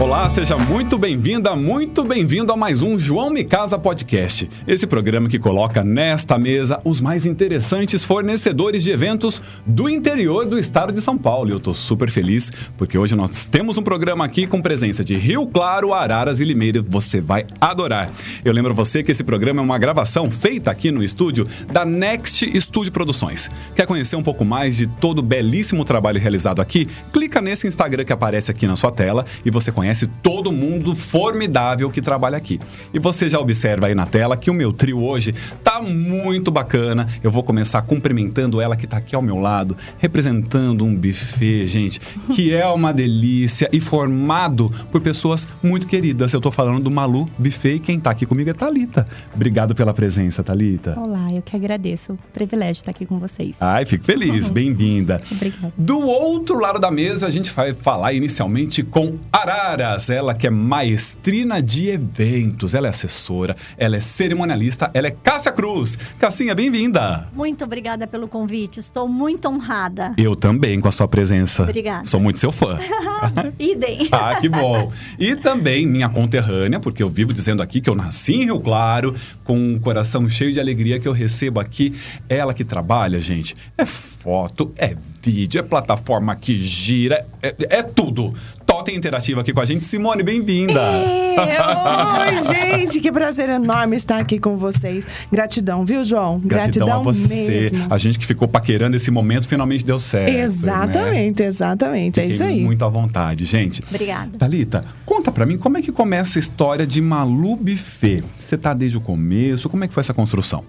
Olá, seja muito bem-vinda, muito bem-vindo a mais um João Me Casa Podcast. Esse programa que coloca nesta mesa os mais interessantes fornecedores de eventos do interior do estado de São Paulo. E eu tô super feliz porque hoje nós temos um programa aqui com presença de Rio Claro, Araras e Limeira. Você vai adorar. Eu lembro você que esse programa é uma gravação feita aqui no estúdio da Next Studio Produções. Quer conhecer um pouco mais de todo o belíssimo trabalho realizado aqui? Clica nesse Instagram que aparece aqui na sua tela e você conhece conhece todo mundo formidável que trabalha aqui. E você já observa aí na tela que o meu trio hoje tá muito bacana. Eu vou começar cumprimentando ela que tá aqui ao meu lado, representando um buffet, gente, que é uma delícia e formado por pessoas muito queridas. Eu tô falando do Malu Buffet e quem tá aqui comigo é Talita. Obrigado pela presença, Talita. Olá, eu que agradeço. Privilégio estar aqui com vocês. Ai, fico feliz. Bem-vinda. Obrigada. Do outro lado da mesa, a gente vai falar inicialmente com Arara ela que é maestrina de eventos, ela é assessora, ela é cerimonialista, ela é Cássia Cruz. Cassinha, bem-vinda. Muito obrigada pelo convite, estou muito honrada. Eu também com a sua presença. Obrigada. Sou muito seu fã. Idem. ah, que bom. E também minha conterrânea, porque eu vivo dizendo aqui que eu nasci em Rio Claro, com um coração cheio de alegria que eu recebo aqui. Ela que trabalha, gente, é foto, é vídeo, é plataforma que gira, é, é tudo. Totem Interativa aqui com a gente. Simone, bem-vinda! Oi, gente! Que prazer enorme estar aqui com vocês. Gratidão, viu, João? Gratidão, Gratidão a você. Mesmo. A gente que ficou paquerando esse momento finalmente deu certo. Exatamente, né? exatamente. Fiquei é isso aí. muito à vontade, gente. Obrigada. Thalita, conta pra mim como é que começa a história de Malu Buffet. Você tá desde o começo? Como é que foi essa construção?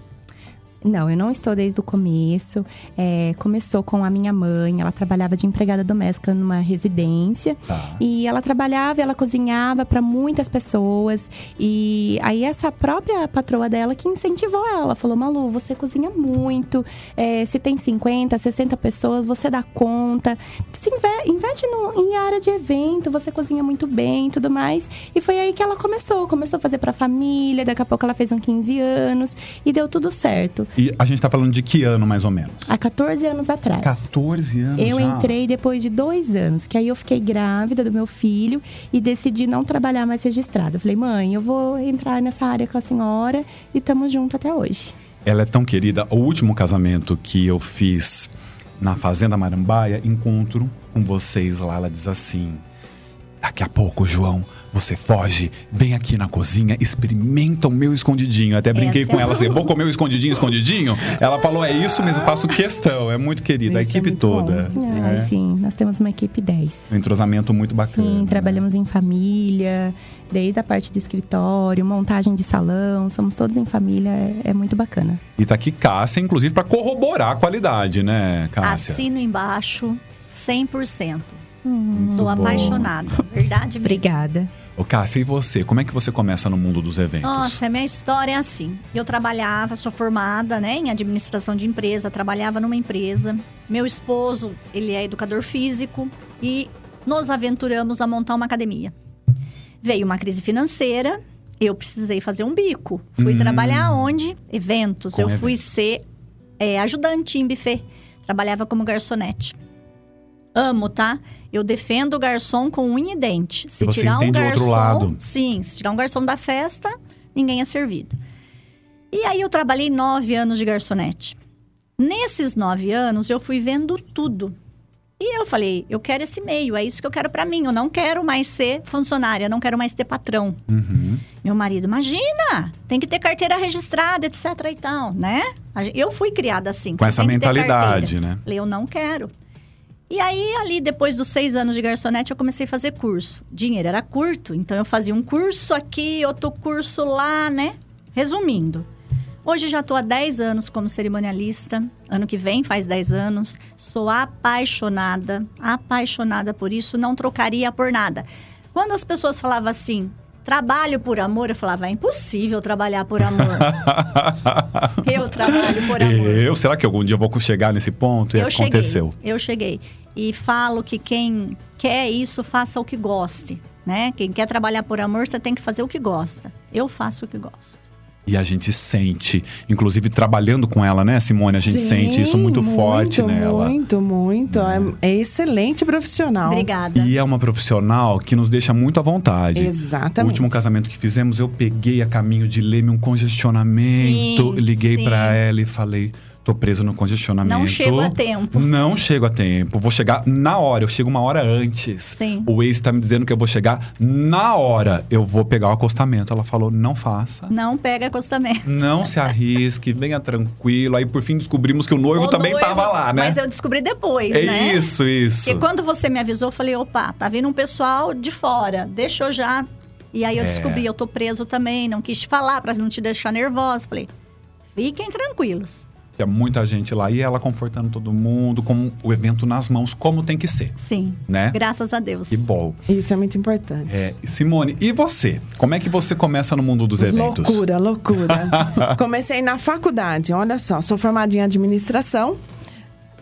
Não, eu não estou desde o começo. É, começou com a minha mãe, ela trabalhava de empregada doméstica numa residência. Tá. E ela trabalhava, ela cozinhava para muitas pessoas. E aí essa própria patroa dela que incentivou ela. Falou, Malu, você cozinha muito. É, se tem 50, 60 pessoas, você dá conta. Se investe no, em área de evento, você cozinha muito bem e tudo mais. E foi aí que ela começou. Começou a fazer pra família, daqui a pouco ela fez uns 15 anos. E deu tudo certo. E a gente está falando de que ano, mais ou menos? Há 14 anos atrás. 14 anos Eu já. entrei depois de dois anos, que aí eu fiquei grávida do meu filho e decidi não trabalhar mais registrada. falei, mãe, eu vou entrar nessa área com a senhora e estamos juntos até hoje. Ela é tão querida. O último casamento que eu fiz na Fazenda Marambaia, encontro com vocês lá, ela diz assim... Daqui a pouco, João, você foge, vem aqui na cozinha, experimenta o meu escondidinho. Até brinquei Essa com é ela assim, vou comer o escondidinho, escondidinho? Ela falou, é isso mesmo, faço questão. É muito querida, a é equipe muito toda. Ah, É. Sim, nós temos uma equipe 10. Um entrosamento muito bacana. Sim, né? trabalhamos em família, desde a parte de escritório, montagem de salão, somos todos em família, é, é muito bacana. E tá aqui Cássia, inclusive, para corroborar a qualidade, né, Cássia? Assino embaixo 100%. Muito Sou bom. apaixonada, verdade mesmo. Obrigada. Ô, Cássia, e você? Como é que você começa no mundo dos eventos? Nossa, a minha história é assim. Eu trabalhava, sou formada né, em administração de empresa, trabalhava numa empresa. Meu esposo, ele é educador físico e nos aventuramos a montar uma academia. Veio uma crise financeira, eu precisei fazer um bico. Fui Hum. trabalhar onde? Eventos. Com eu fui ser é, ajudante em buffet. Trabalhava como garçonete. Amo, tá? Eu defendo o garçom com unha e dente. Se você tirar um garçom, lado. sim, se tirar um garçom da festa, ninguém é servido. E aí eu trabalhei nove anos de garçonete. Nesses nove anos eu fui vendo tudo. E eu falei, eu quero esse meio, é isso que eu quero pra mim. Eu não quero mais ser funcionária, não quero mais ter patrão. Uhum. Meu marido, imagina, tem que ter carteira registrada, etc e tal, né? Eu fui criada assim. Com essa mentalidade, né? Falei, eu não quero. E aí, ali, depois dos seis anos de garçonete, eu comecei a fazer curso. Dinheiro era curto, então eu fazia um curso aqui, outro curso lá, né? Resumindo. Hoje já estou há 10 anos como cerimonialista. Ano que vem faz 10 anos. Sou apaixonada, apaixonada por isso, não trocaria por nada. Quando as pessoas falavam assim, trabalho por amor, eu falava, é impossível trabalhar por amor. eu trabalho por amor. Eu, será que algum dia eu vou chegar nesse ponto? E eu aconteceu. cheguei, eu cheguei. E falo que quem quer isso, faça o que goste, né? Quem quer trabalhar por amor, você tem que fazer o que gosta. Eu faço o que gosto. E a gente sente, inclusive trabalhando com ela, né, Simone? A gente Sim, sente isso muito, forte muito, nela. Muito, muito. É, é excelente profissional. Obrigada. E é uma profissional que nos deixa muito à vontade. Exatamente. O último casamento que fizemos, eu peguei a caminho de Leme um congestionamento, Sim, liguei sim. pra ela e falei. Tô preso no congestionamento. Não chego a tempo. Não chego a tempo. Vou chegar na hora. Eu chego uma hora antes. Sim. O Waze tá me dizendo que eu vou chegar na hora. Eu vou pegar o acostamento. Ela falou: não faça. Não pega acostamento. Não se arrisque, venha tranquilo. Aí por fim descobrimos que o noivo O também noivo- tava lá, né? Mas eu descobri depois, É né? isso, isso. Porque quando você me avisou, eu falei, opa, tá vindo um pessoal de fora. Deixa eu já. E aí eu É. descobri, eu tô preso também, não quis te falar pra não te deixar nervosa. Falei, fiquem tranquilos. Tinha muita gente lá e ela confortando todo mundo, com o evento nas mãos, como tem que ser, Sim. né? Graças a Deus. Que bom. Isso é muito importante. É, Simone, e você? Como é que você começa no mundo dos eventos? Loucura, loucura. Comecei na faculdade, olha só, sou formada em administração.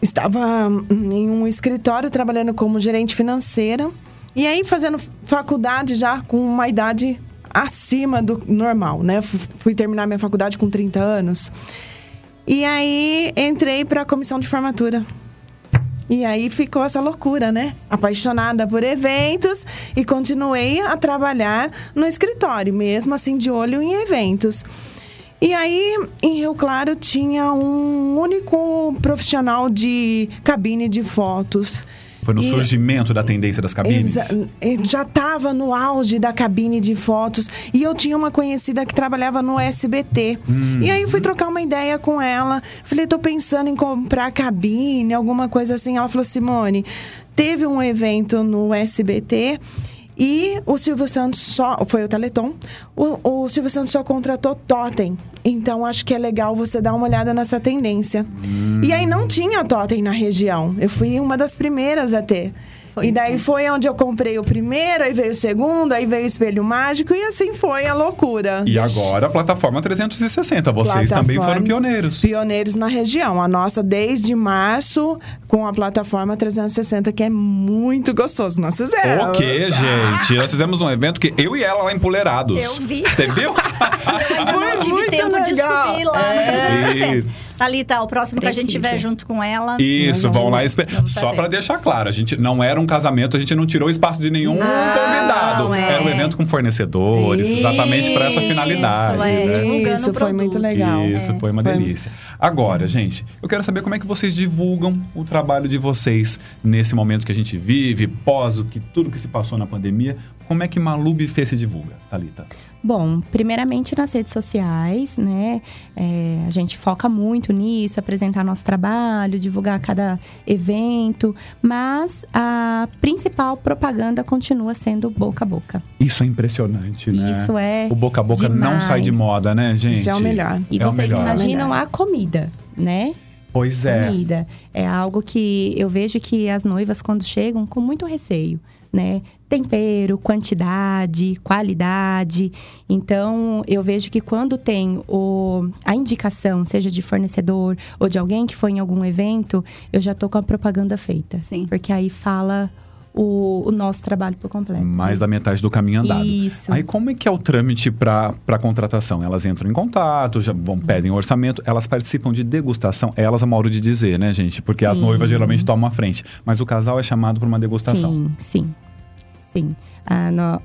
Estava hum, em um escritório trabalhando como gerente financeira. E aí, fazendo faculdade já com uma idade acima do normal, né? Fu- Fui terminar minha faculdade com 30 anos. E aí, entrei para a comissão de formatura. E aí ficou essa loucura, né? Apaixonada por eventos e continuei a trabalhar no escritório, mesmo assim de olho em eventos. E aí, em Rio Claro, tinha um único profissional de cabine de fotos. Foi no E- surgimento da tendência das cabines? Eh, já estava no auge da cabine de fotos e eu tinha uma conhecida que trabalhava no SBT. E aí fui trocar uma ideia com ela. Falei, tô pensando em comprar cabine, alguma coisa assim. Ela falou, Simone, teve um evento no SBT. E o Silvio Santos só. Foi o Teleton. O, o Silvio Santos só contratou Totem. Então acho que é legal você dar uma olhada nessa tendência. E aí não tinha Totem na região. Eu fui uma das primeiras a ter. Foi, e daí foi onde eu comprei o primeiro, aí veio o segundo, aí veio o espelho mágico e assim foi a loucura. E agora a plataforma 360. Vocês também Plataforma- foram pioneiros. Pioneiros na região. A nossa desde março com a plataforma 360, que é muito gostoso. Nós fizemos. O quê, gente? Nós fizemos um evento que eu e ela lá empoleirados. Eu vi. Você viu? Eu não tive muito tempo de legal. subir lá no É. 360. Isso. Thalita, o próximo que a gente Precisa. tiver junto com ela. Isso, Nós vão lá. espe- vamos Só pra deixar claro, a gente não era um casamento, a gente não tirou espaço de nenhum convidado. é. Era um evento com fornecedores, exatamente para essa Isso, finalidade. é, né? divulgando Isso foi muito legal. Isso, É. foi uma Foi- delícia. Agora, gente, eu quero saber como é que vocês divulgam o trabalho de vocês nesse momento que a gente vive, pós o que tudo que se passou na pandemia. Como é que Malu Buffet se divulga, Thalita? Bom, primeiramente nas redes sociais, né? É, a gente foca muito nisso, apresentar nosso trabalho, divulgar cada evento, mas a principal propaganda continua sendo boca a boca. Isso é impressionante, né? Isso é O boca a boca não demais. sai de moda, né, gente? Isso é o melhor. E É vocês melhor. imaginam a comida, né? Pois é. comida. É algo que eu vejo que as noivas, quando chegam, com muito receio, né? Tempero, quantidade, qualidade. Então, eu vejo que quando tem o, a indicação, seja de fornecedor ou de alguém que foi em algum evento, eu já tô com a propaganda feita. Sim. Porque aí fala o, o nosso trabalho por completo. Mais da metade do caminho andado. Isso. Aí como é que é o trâmite para contratação? Elas entram em contato, já vão, pedem orçamento, elas participam de degustação. Elas, a modo de dizer, né, gente? Porque as Sim. noivas geralmente tomam a frente. Mas o casal é chamado para uma degustação. Sim, sim. Sim. Ah, no-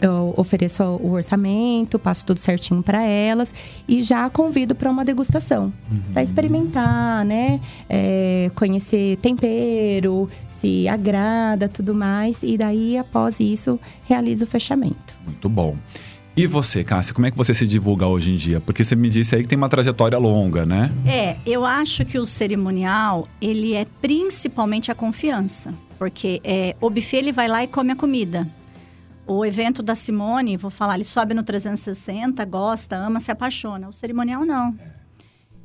eu ofereço o orçamento, passo tudo certinho para elas e já convido para uma degustação. Para experimentar, né? É, conhecer tempero, se agrada, tudo mais. E daí, após isso, realizo o fechamento. Muito bom. E você, Cássia, como é que você se divulga hoje em dia? Porque você me disse aí que tem uma trajetória longa, né? É, eu acho que o cerimonial, ele é principalmente a confiança. Porque é, o buffet, ele vai lá e come a comida. O evento da Simone, vou falar, ele sobe no 360, gosta, ama, se apaixona. O cerimonial, não.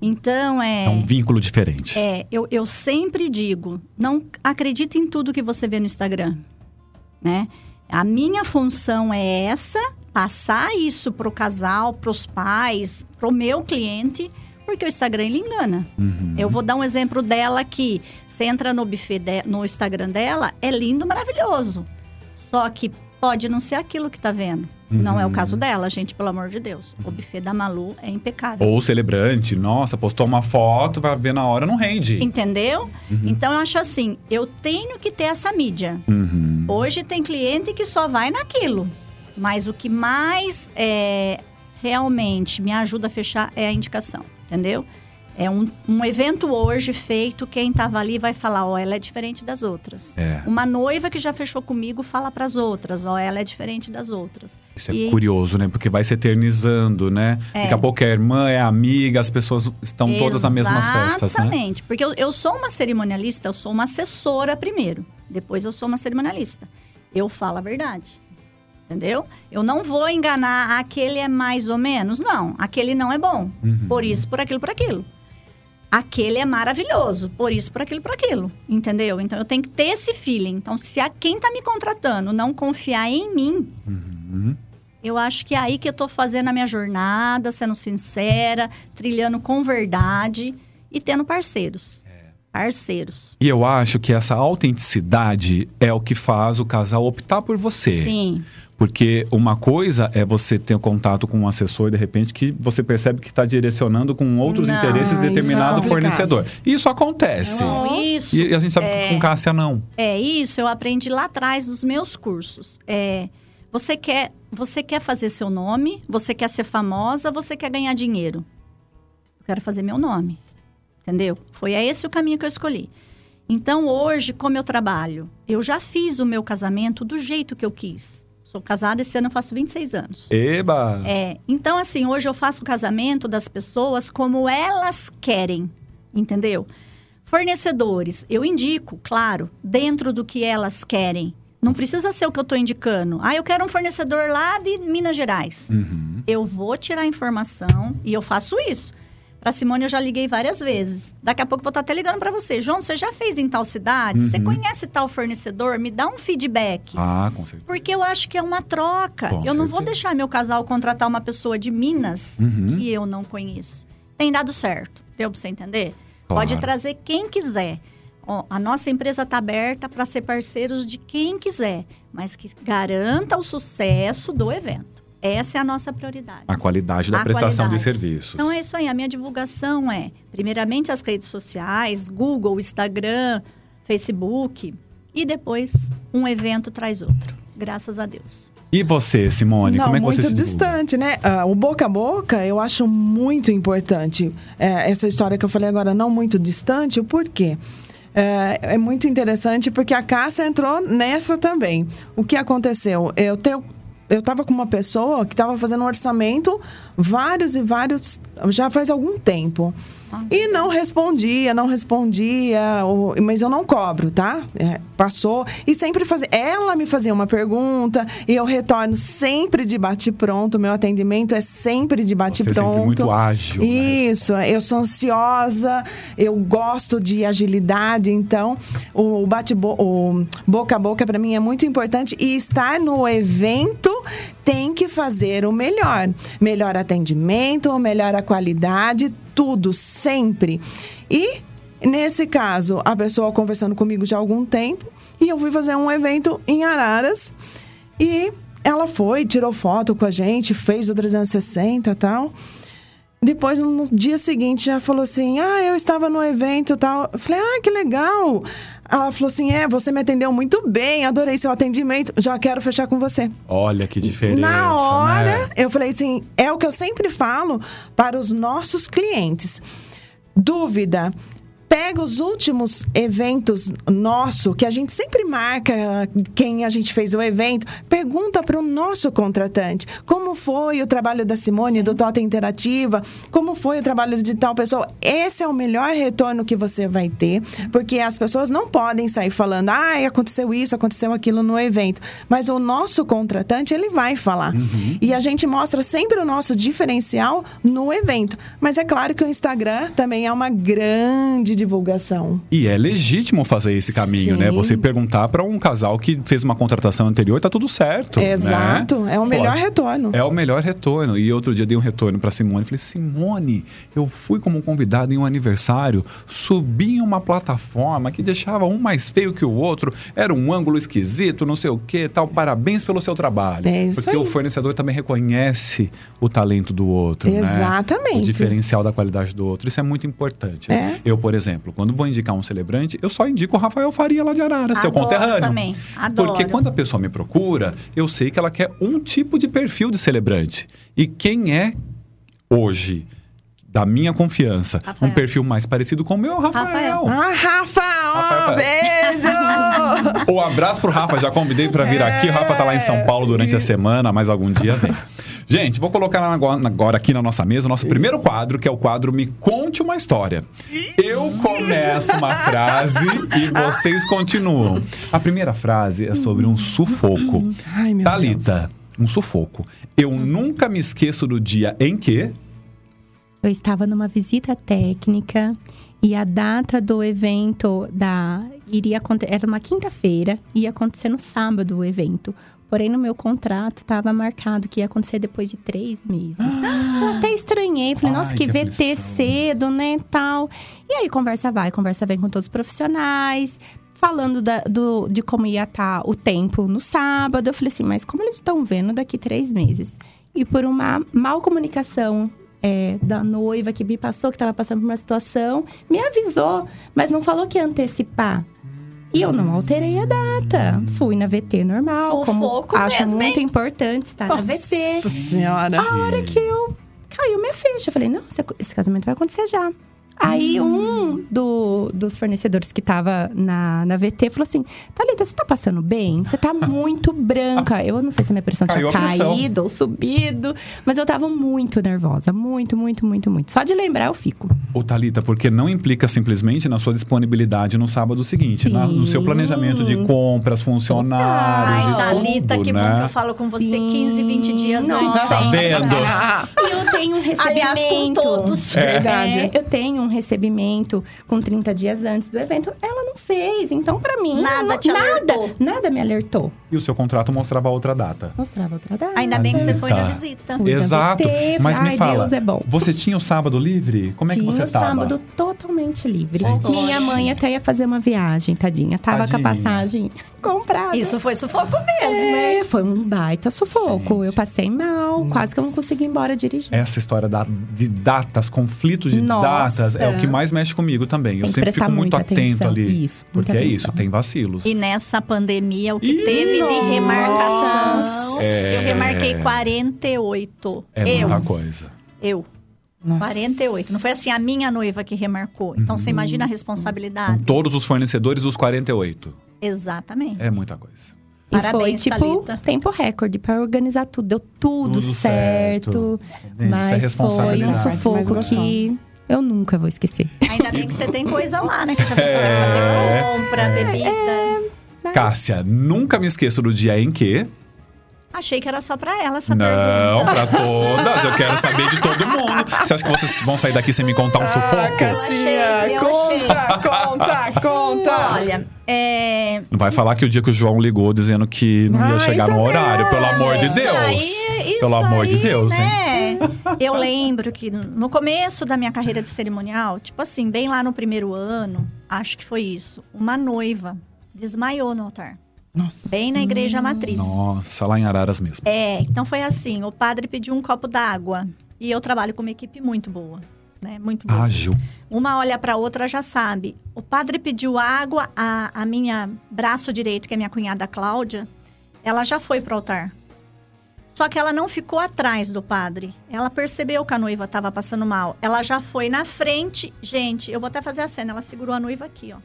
Então, é... É um vínculo diferente. É, eu, eu sempre digo, não acredita em tudo que você vê no Instagram, né? A minha função é essa, passar isso pro casal, pros pais, pro meu cliente, porque o Instagram ele engana. Eu vou dar um exemplo dela aqui. Você entra no buffet, de- no Instagram dela, é lindo, maravilhoso. Só que pode não ser aquilo que tá vendo. Não é o caso dela, gente, pelo amor de Deus. O buffet da Malu é impecável. Ou o celebrante, nossa, postou uma foto, vai ver na hora, não rende. Entendeu? Então eu acho assim, eu tenho que ter essa mídia. Uhum. Hoje tem cliente que só vai naquilo. Mas o que mais é, realmente me ajuda a fechar é a indicação, entendeu? É um, um evento hoje feito, quem estava ali vai falar, ó, ela é diferente das outras. É. Uma noiva que já fechou comigo fala para as outras, ó, ela é diferente das outras. Isso é E- curioso, né? Porque vai se eternizando, né? Daqui a pouco é irmã, é amiga, as pessoas estão todas nas mesmas festas, né? Exatamente. Porque eu, eu sou uma cerimonialista, eu sou uma assessora primeiro. Depois eu sou uma cerimonialista. Eu falo a verdade. Entendeu? Eu não vou enganar aquele é mais ou menos. Não, aquele não é bom. Uhum. Por isso, por aquilo, por aquilo. Aquele é maravilhoso. Por isso, por aquilo, por aquilo. Entendeu? Então eu tenho que ter esse feeling. Então, se a quem tá me contratando não confiar em mim, Uhum. eu acho que é aí que eu tô fazendo a minha jornada, sendo sincera, trilhando com verdade e tendo parceiros. Parceiros. E eu acho que essa autenticidade é o que faz o casal optar por você. Sim. Porque uma coisa é você ter contato com um assessor de repente que você percebe que está direcionando com outros Não, interesses isso é determinado fornecedor. Isso acontece. Então, isso. E a gente sabe que com Cássia não. É isso, eu aprendi lá atrás dos meus cursos. É, você quer, você quer fazer seu nome, você quer ser famosa, você quer ganhar dinheiro. Eu quero fazer meu nome. Entendeu? Foi esse o caminho que eu escolhi. Então, hoje, como eu trabalho, eu já fiz o meu casamento do jeito que eu quis. Sou casada esse ano, eu faço 26 anos. Eba! É, então assim, hoje eu faço o casamento das pessoas como elas querem, entendeu? Fornecedores, eu indico, claro, dentro do que elas querem. Não precisa ser o que eu estou indicando. Ah, eu quero um fornecedor lá de Minas Gerais. Uhum. Eu vou tirar a informação e eu faço isso. Para Simone eu já liguei várias vezes. Daqui a pouco vou estar até ligando para você. João, você já fez em tal cidade? Você Uhum. conhece tal fornecedor? Me dá um feedback. Ah, com certeza. Porque eu acho que é uma troca. Com eu não vou certeza. deixar meu casal contratar uma pessoa de Minas Uhum. que eu não conheço. Tem dado certo. Deu pra você entender? Claro. Pode trazer quem quiser. Ó, a nossa empresa está aberta para ser parceiros de quem quiser, mas que garanta o sucesso do evento. Essa é a nossa prioridade. A qualidade da A prestação de qualidade. serviços. Então é isso aí. A minha divulgação é, primeiramente, as redes sociais, Google, Instagram, Facebook. E depois, um evento traz outro. Graças a Deus. E você, Simone, Não, como é que muito você se divulga? distante, né? Ah, o boca a boca eu acho muito importante. É, essa história que eu falei agora, não muito distante, o porquê? É, é muito interessante porque a Cássia entrou nessa também. O que aconteceu? Eu tenho. Eu estava com uma pessoa que estava fazendo um orçamento, vários e vários, já faz algum tempo. E não respondia, não respondia, o- mas eu não cobro, tá? É, passou. E sempre fazia. Ela me fazia uma pergunta e eu retorno sempre de bate-pronto. Meu atendimento é sempre de é bate-pronto. sempre muito ágil. né? Isso, eu sou ansiosa, eu gosto de agilidade, então o bate o boca a boca para mim é muito importante e estar no evento tem que fazer o melhor, melhor atendimento, melhor a qualidade, tudo sempre. E nesse caso, a pessoa conversando comigo já há algum tempo e eu fui fazer um evento em Araras e ela foi, tirou foto com a gente, fez o 360 e tal. Depois, no dia seguinte, já falou assim: Ah, eu estava no evento e tal. Eu falei: Ah, que legal. Ela falou assim: É, você me atendeu muito bem, adorei seu atendimento, já quero fechar com você. Olha que diferença. Na hora, né? eu falei assim: é o que eu sempre falo para os nossos clientes. Dúvida. Pega os últimos eventos nosso, que a gente sempre marca quem a gente fez o evento, pergunta para o nosso contratante como foi o trabalho da Simone, do Tota Interativa, como foi o trabalho de tal pessoa. Esse é o melhor retorno que você vai ter, porque as pessoas não podem sair falando, ah, aconteceu isso, aconteceu aquilo no evento. Mas o nosso contratante, ele vai falar. E a gente mostra sempre o nosso diferencial no evento. Mas é claro que o Instagram também é uma grande divulgação. E é legítimo fazer esse caminho, né? Sim. Você perguntar para um casal que fez uma contratação anterior, tá tudo certo. né? Exato. É o melhor Pô, retorno. É o melhor retorno. E outro dia dei um retorno para Simone. Falei, Simone, eu fui como convidado em um aniversário, subi em uma plataforma que deixava um mais feio que o outro, era um ângulo esquisito, não sei o que, tal. Parabéns pelo seu trabalho. É isso Porque aí. o fornecedor também reconhece o talento do outro, né? Exatamente. O diferencial da qualidade do outro. Isso é muito importante. né? É. Eu, por exemplo, quando vou indicar um celebrante, eu só indico o Rafael Faria lá de Arara, seu Adoro conterrâneo. também, adoro. Porque quando a pessoa me procura, eu sei que ela quer um tipo de perfil de celebrante. E quem é hoje, da minha confiança, Rafael. um perfil mais parecido com o meu é o Rafael. Rafael. Ah, Rafa! Rafael. ó, beijo! Um abraço pro Rafa, já convidei pra vir aqui. O Rafa tá lá em São Paulo durante a semana, mas algum dia vem. Gente, vou colocar agora, aqui na nossa mesa o nosso primeiro quadro, que é o quadro Me Conte uma História. Eu começo uma frase e vocês continuam. A primeira frase é sobre um sufoco. Ai, meu Thalita, um sufoco. Eu nunca me esqueço do dia em que. Eu estava numa visita técnica e a data do evento da iria acontecer era uma quinta-feira ia acontecer no sábado o evento. Porém, no meu contrato estava marcado que ia acontecer depois de três meses. Eu até estranhei, falei, Ai, nossa, que, que VT aflição. cedo, né, tal. E aí, conversa vai, conversa vem com todos os profissionais. Falando da- do, de como ia estar o tempo no sábado. Eu falei assim, mas como eles estão vendo daqui três meses? E por uma mal comunicação é, da noiva que me passou, que estava passando por uma situação, me avisou, mas não falou que ia antecipar. E eu não alterei a data. Fui na VT normal, como Sufoco acho mesmo, muito hein? importante estar na VT. Nossa senhora. A hora que eu caiu minha ficha, eu falei, não, esse, esse casamento vai acontecer já. Aí um do- dos fornecedores que tava na, na VT falou assim: Thalita, você tá passando bem? Você tá muito branca. Eu não sei se a minha pressão Caiu tinha caído ou subido, mas eu tava muito nervosa. Muito, muito, muito, muito. Só de lembrar eu fico. Ô, Thalita, porque não implica simplesmente na sua disponibilidade no sábado seguinte, na- no seu planejamento de compras, funcionários, Ai, de Thalita, tudo, que bom né? que eu falo com você Sim. 15, 20 dias Nossa. antes. Tá vendo? E eu tenho um recebimento. Aliás, com todos. É. Verdade. É, eu tenho um recebimento com 30 dias antes do evento. Ela não fez. Então, pra mim, Nada não- te nada, alertou. nada me alertou. E o seu contrato mostrava outra data. Mostrava outra data. Ainda bem que você foi na visita. Fui Exato. Mas me ai, fala, Deus é bom. você tinha o sábado livre? Como é que Tinha você o tava? sábado totalmente livre. Gente. Minha mãe até ia fazer uma viagem, tadinha. Tava com a Tadinha. passagem comprada. Isso foi sufoco mesmo, né? Foi um baita sufoco. Gente. Eu passei mal, quase que eu não consegui ir embora dirigindo. Essa história da- de datas, conflitos de Nossa. datas, é o que mais mexe comigo também. Eu sempre fico muito atento atenção. ali. Isso, porque é isso, atenção. tem vacilos. E nessa pandemia, o que Ih, teve de nossa. remarcação, É. eu remarquei 48. É eu. muita coisa. Eu. Nossa. 48. Não foi assim a minha noiva que remarcou. Então você imagina a responsabilidade. Com todos os fornecedores, os 48. Exatamente. É muita coisa. E Parabéns, foi, tipo, Thalita. tempo recorde pra organizar tudo. Deu tudo, Tudo certo. certo. Vendo? Isso é Mas foi um sufoco que eu nunca vou esquecer. Ainda bem que você tem coisa lá, né? Que já pensou É. fazer compra, bebida. Cássia, nunca me esqueço do dia em que. Achei que era só pra ela essa Não, pergunta. pra todas. Eu quero saber de todo mundo. Você acha que vocês vão sair daqui sem me contar um Ah, sufoco? eu conta, conta, conta. Olha, é... Não vai falar que o dia que o João ligou dizendo que não ia Ai, chegar no horário, pelo amor de Deus. aí- pelo amor de Deus, hein? né? Eu lembro que no começo da minha carreira de cerimonial, tipo assim, bem lá no primeiro ano, acho que foi isso, uma noiva desmaiou no altar, Nossa. bem na igreja matriz. Nossa, lá em Araras mesmo. É, então foi assim, o padre pediu um copo d'água e eu trabalho com uma equipe muito boa, né? Muito boa. Ágil. Uma olha para outra já sabe. O padre pediu água, a, a minha braço direito, que é minha cunhada Cláudia, ela já foi pro altar. Só que ela não ficou atrás do padre. Ela percebeu que a noiva estava passando mal. Ela já foi na frente. Gente, eu vou até fazer a cena. Ela segurou a noiva aqui, ó.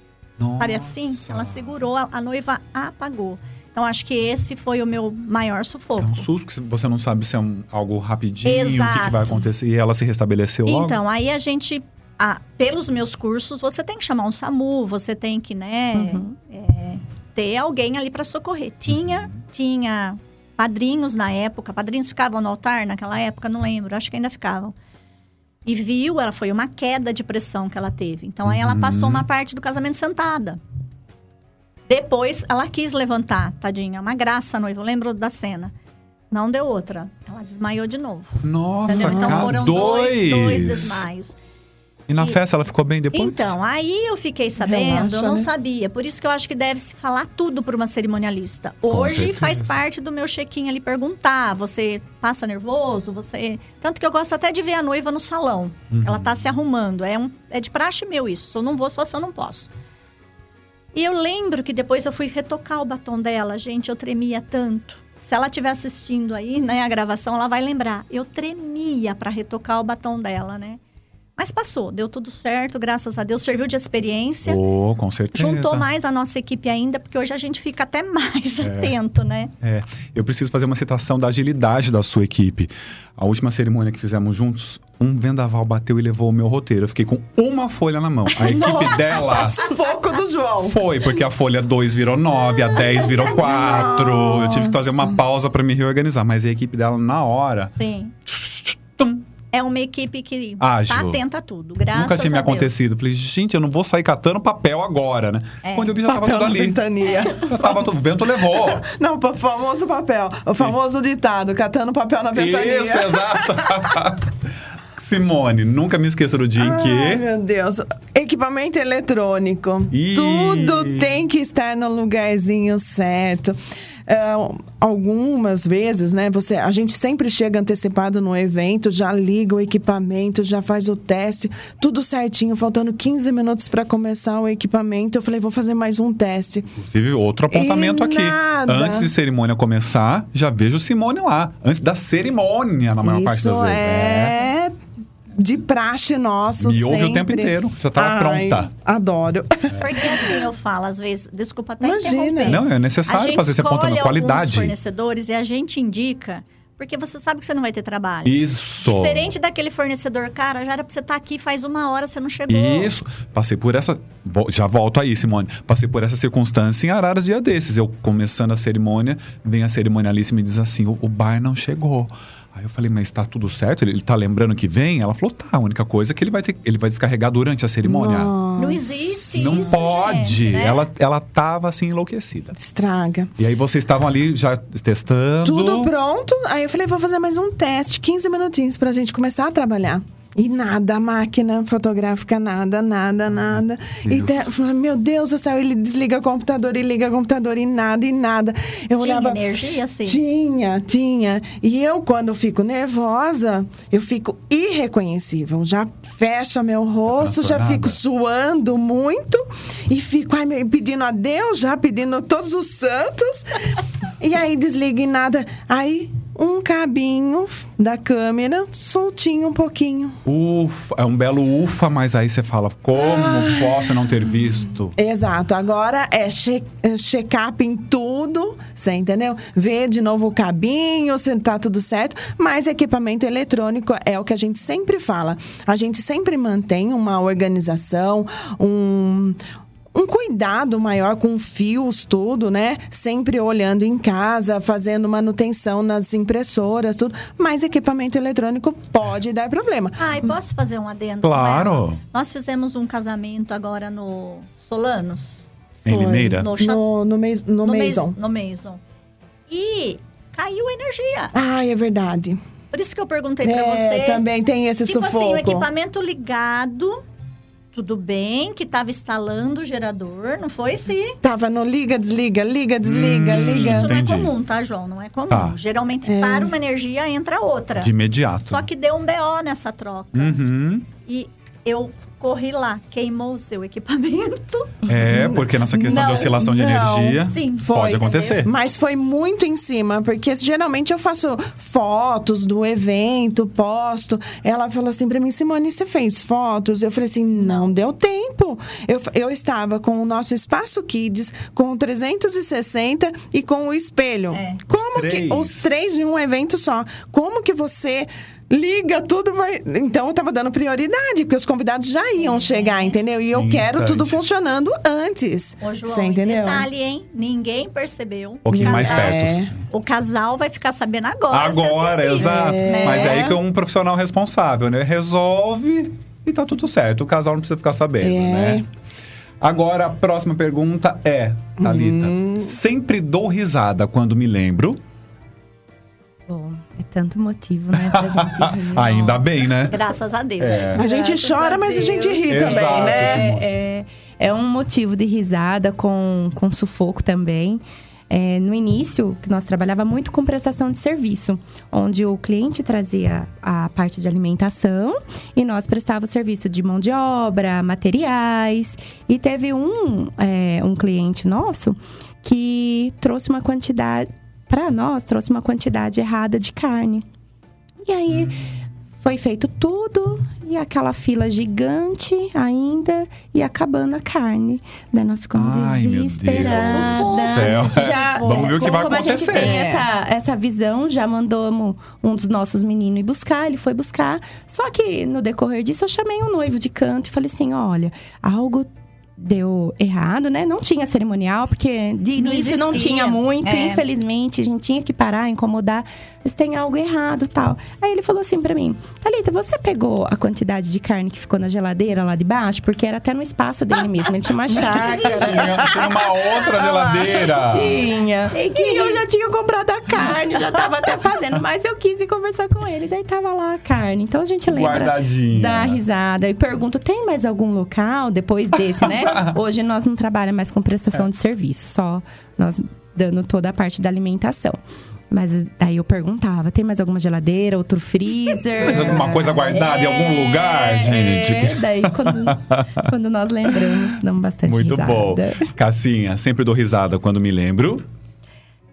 Sabe assim? Nossa. Ela segurou, a, a noiva apagou. Então, acho que esse foi o meu maior sufoco. É um susto que você não sabe se é um- algo rapidinho, o que, que Exato. vai acontecer. E ela se restabeleceu logo? Então, aí a gente, ah, pelos meus cursos, você tem que chamar um SAMU, você tem que, né, Uhum. é, ter alguém ali para socorrer. Tinha, Uhum. tinha padrinhos na época, padrinhos ficavam no altar naquela época, não lembro, acho que ainda ficavam. E viu, ela foi uma queda de pressão que ela teve. Então aí ela passou uma parte do casamento sentada. Depois ela quis levantar, tadinha, uma graça noiva, eu lembro da cena. Não deu outra. Ela desmaiou de novo. Nossa, entendeu? Então cara, foram dois. dois, dois desmaios. E na E- festa ela ficou bem depois? Então, aí eu fiquei sabendo, Relaxa, eu não né? sabia. Por isso que eu acho que deve se falar tudo para uma cerimonialista. Hoje faz parte do meu check-in ali perguntar: você passa nervoso? Você. Tanto que eu gosto até de ver a noiva no salão. Uhum. Ela tá se arrumando. É, um, é de praxe meu isso. Eu não vou só se eu não posso. E eu lembro que depois eu fui retocar o batom dela. Gente, eu tremia tanto. Se ela estiver assistindo aí, né, a gravação, ela vai lembrar. Eu tremia para retocar o batom dela, né? Mas passou, deu tudo certo, graças a Deus. Serviu de experiência. Oh, com certeza. Juntou mais a nossa equipe ainda, porque hoje a gente fica até mais atento, né? É, eu preciso fazer uma citação da agilidade da sua equipe. A última cerimônia que fizemos juntos, um vendaval bateu e levou o meu roteiro. Eu fiquei com uma folha na mão. A equipe dela Sufoco do João. foi, porque a folha 2 virou 9, a 10 virou 4. Eu tive que fazer uma pausa pra me reorganizar. Mas a equipe dela, na hora. Sim. É uma equipe que Ágil. tá atenta a tudo, graças nunca tinha me a Deus. acontecido. Falei, gente, eu não vou sair catando papel agora, né? É. Quando eu vi, já tava tudo ali. ventania. Já tava tudo. O vento levou. Não, o famoso papel. O famoso ditado, catando papel na ventania. Isso, exato. Simone, nunca me esqueça do dia em Ai, que. meu Deus. Equipamento eletrônico. Ih. Tudo tem que estar no lugarzinho certo. É, algumas vezes, né? Você, a gente sempre chega antecipado no evento, já liga o equipamento, já faz o teste, tudo certinho, faltando 15 minutos para começar o equipamento. Eu falei, vou fazer mais um teste. Inclusive, outro apontamento E aqui. nada. Antes de cerimônia começar, já vejo Simone lá. Antes da cerimônia, na maior parte das Isso vezes. é de praxe nosso. Me ouve o tempo inteiro, já tava Ai, pronta. Adoro. Porque assim eu falo, às vezes, desculpa até Imagina. interromper. Não, é necessário fazer esse apontamento, escolhe qualidade. alguns fornecedores e a gente indica, porque você sabe que você não vai ter trabalho. Isso. Diferente daquele fornecedor, cara, já era pra você estar aqui faz uma hora, você não chegou. Isso. Passei por essa. Já volto aí, Simone. Passei por essa circunstância em Araras dia desses. Eu começando a cerimônia, vem a cerimonialista e me diz assim: o, o bar não chegou. Aí eu falei, mas tá tudo certo? Ele, ele tá lembrando que vem? Ela falou, tá. A única coisa é que ele vai ter, ele vai descarregar durante a cerimônia. Não existe Não isso, pode. gente, né? Ela, ela tava assim enlouquecida. Estraga. E aí vocês estavam ali já testando. Tudo pronto. Aí eu falei, vou fazer mais um teste, 15 minutinhos pra gente começar a trabalhar. E nada, a máquina fotográfica, nada, nada, nada. E te- eu falei, meu Deus do céu, ele desliga o computador e liga o computador e nada, e nada. Eu Tinha olhava. energia, sim. Tinha, tinha. E eu, quando fico nervosa, eu fico irreconhecível. Já fecha meu rosto, já transtornada. fico suando muito e fico ai, me- pedindo a Deus, já pedindo todos os santos. e aí desliga e nada. Aí um cabinho da câmera soltinho um pouquinho. Ufa, é um belo ufa, mas aí você fala, como posso não ter visto? Exato. Agora é che- é check-up em tudo, você entendeu? Ver de novo o cabinho, se tá tudo certo. Mas equipamento eletrônico é o que a gente sempre fala. A gente sempre mantém uma organização, um. Um cuidado maior com fios, tudo, né? Sempre olhando em casa, fazendo manutenção nas impressoras, tudo. Mas equipamento eletrônico pode dar problema. Ai, posso fazer um adendo? Claro. Nós fizemos um casamento agora no Solanos. Em. Limeira? No, No, no, mes, no, no Maison. No Maison. E caiu a energia. Ah, é verdade. Por isso que eu perguntei pra É, você. também tem esse tipo sufoco. assim, o equipamento ligado, tudo bem, que tava instalando o gerador, não foi sim. Tava no liga, desliga, liga, desliga, Hum, liga. Isso não é Entendi. comum, tá, João? Não é comum. Tá. Geralmente, É. para uma energia, entra outra. De imediato. Só que deu um BO nessa troca. Uhum. E eu corri lá, queimou o seu equipamento. É, porque nessa questão de Não, oscilação de não. energia Sim, pode foi, acontecer. Mas foi muito em cima, porque geralmente eu faço fotos do evento, posto. Ela falou assim pra mim, Simone, você fez fotos? Eu falei assim, não deu tempo. Eu, eu estava com o nosso Espaço Kids, com o 360 e com o espelho. É. Como Os que os três em um evento só? Como que você liga, tudo vai. Então eu tava dando prioridade, porque os convidados já iam chegar, entendeu? E eu quero tudo funcionando antes. Ô, João, Você entendeu? detalhe, hein? Ninguém percebeu. Um pouquinho mais perto. É. O casal vai ficar sabendo agora. se Agora, assistir. exato. É. Mas é aí que é um profissional responsável, né? Resolve e tá tudo certo. O casal não precisa ficar sabendo, É. né? Agora, a próxima pergunta é, Thalita. Uhum. Sempre dou risada quando me lembro. Bom, é tanto motivo, né, pra gente rir. Ainda Nossa. bem, né? Graças a Deus. É. A gente Graças chora, a mas a gente ri Exato, também, né? É, é um motivo de risada com, com sufoco também. É, no início, que nós trabalhava muito com prestação de serviço, onde o cliente trazia a parte de alimentação e nós prestava o serviço de mão de obra, materiais. E teve um, é, um cliente nosso que trouxe uma quantidade, para nós, trouxe uma quantidade errada de carne. E aí foi feito tudo e aquela fila gigante ainda e acabando a carne. Daí nós ficamos Ai, meu Deus desesperadas. Já, Vamos ver o que vai como a gente acontecer. tem essa, essa visão, já mandamos um dos nossos meninos ir buscar, ele foi buscar. Só que no decorrer disso eu chamei um noivo de canto e falei assim: olha, algo deu errado, né? Não tinha cerimonial, porque de Não início não existia. tinha muito, É. infelizmente, a gente tinha que parar, incomodar, mas tem algo errado tal. Aí ele falou assim pra mim: Thalita, você pegou a quantidade de carne que ficou na geladeira lá de baixo? Porque era até no espaço dele mesmo, ele tinha uma chácara. Tinha, tinha uma outra geladeira. Tinha. E eu já tinha comprado a carne, já tava até fazendo, mas eu quis ir conversar com ele, daí tava lá a carne. Então a gente lembra Guardadinha. da risada e pergunto: tem mais algum local depois desse, né? Hoje nós não trabalhamos mais com prestação de serviço, só nós dando toda a parte da alimentação. Mas aí eu perguntava: tem mais alguma geladeira, outro freezer? Mais alguma coisa guardada em algum lugar, gente? É, daí quando, quando nós lembramos, damos bastante Muito risada. bom. Cassinha, sempre dou risada quando me lembro.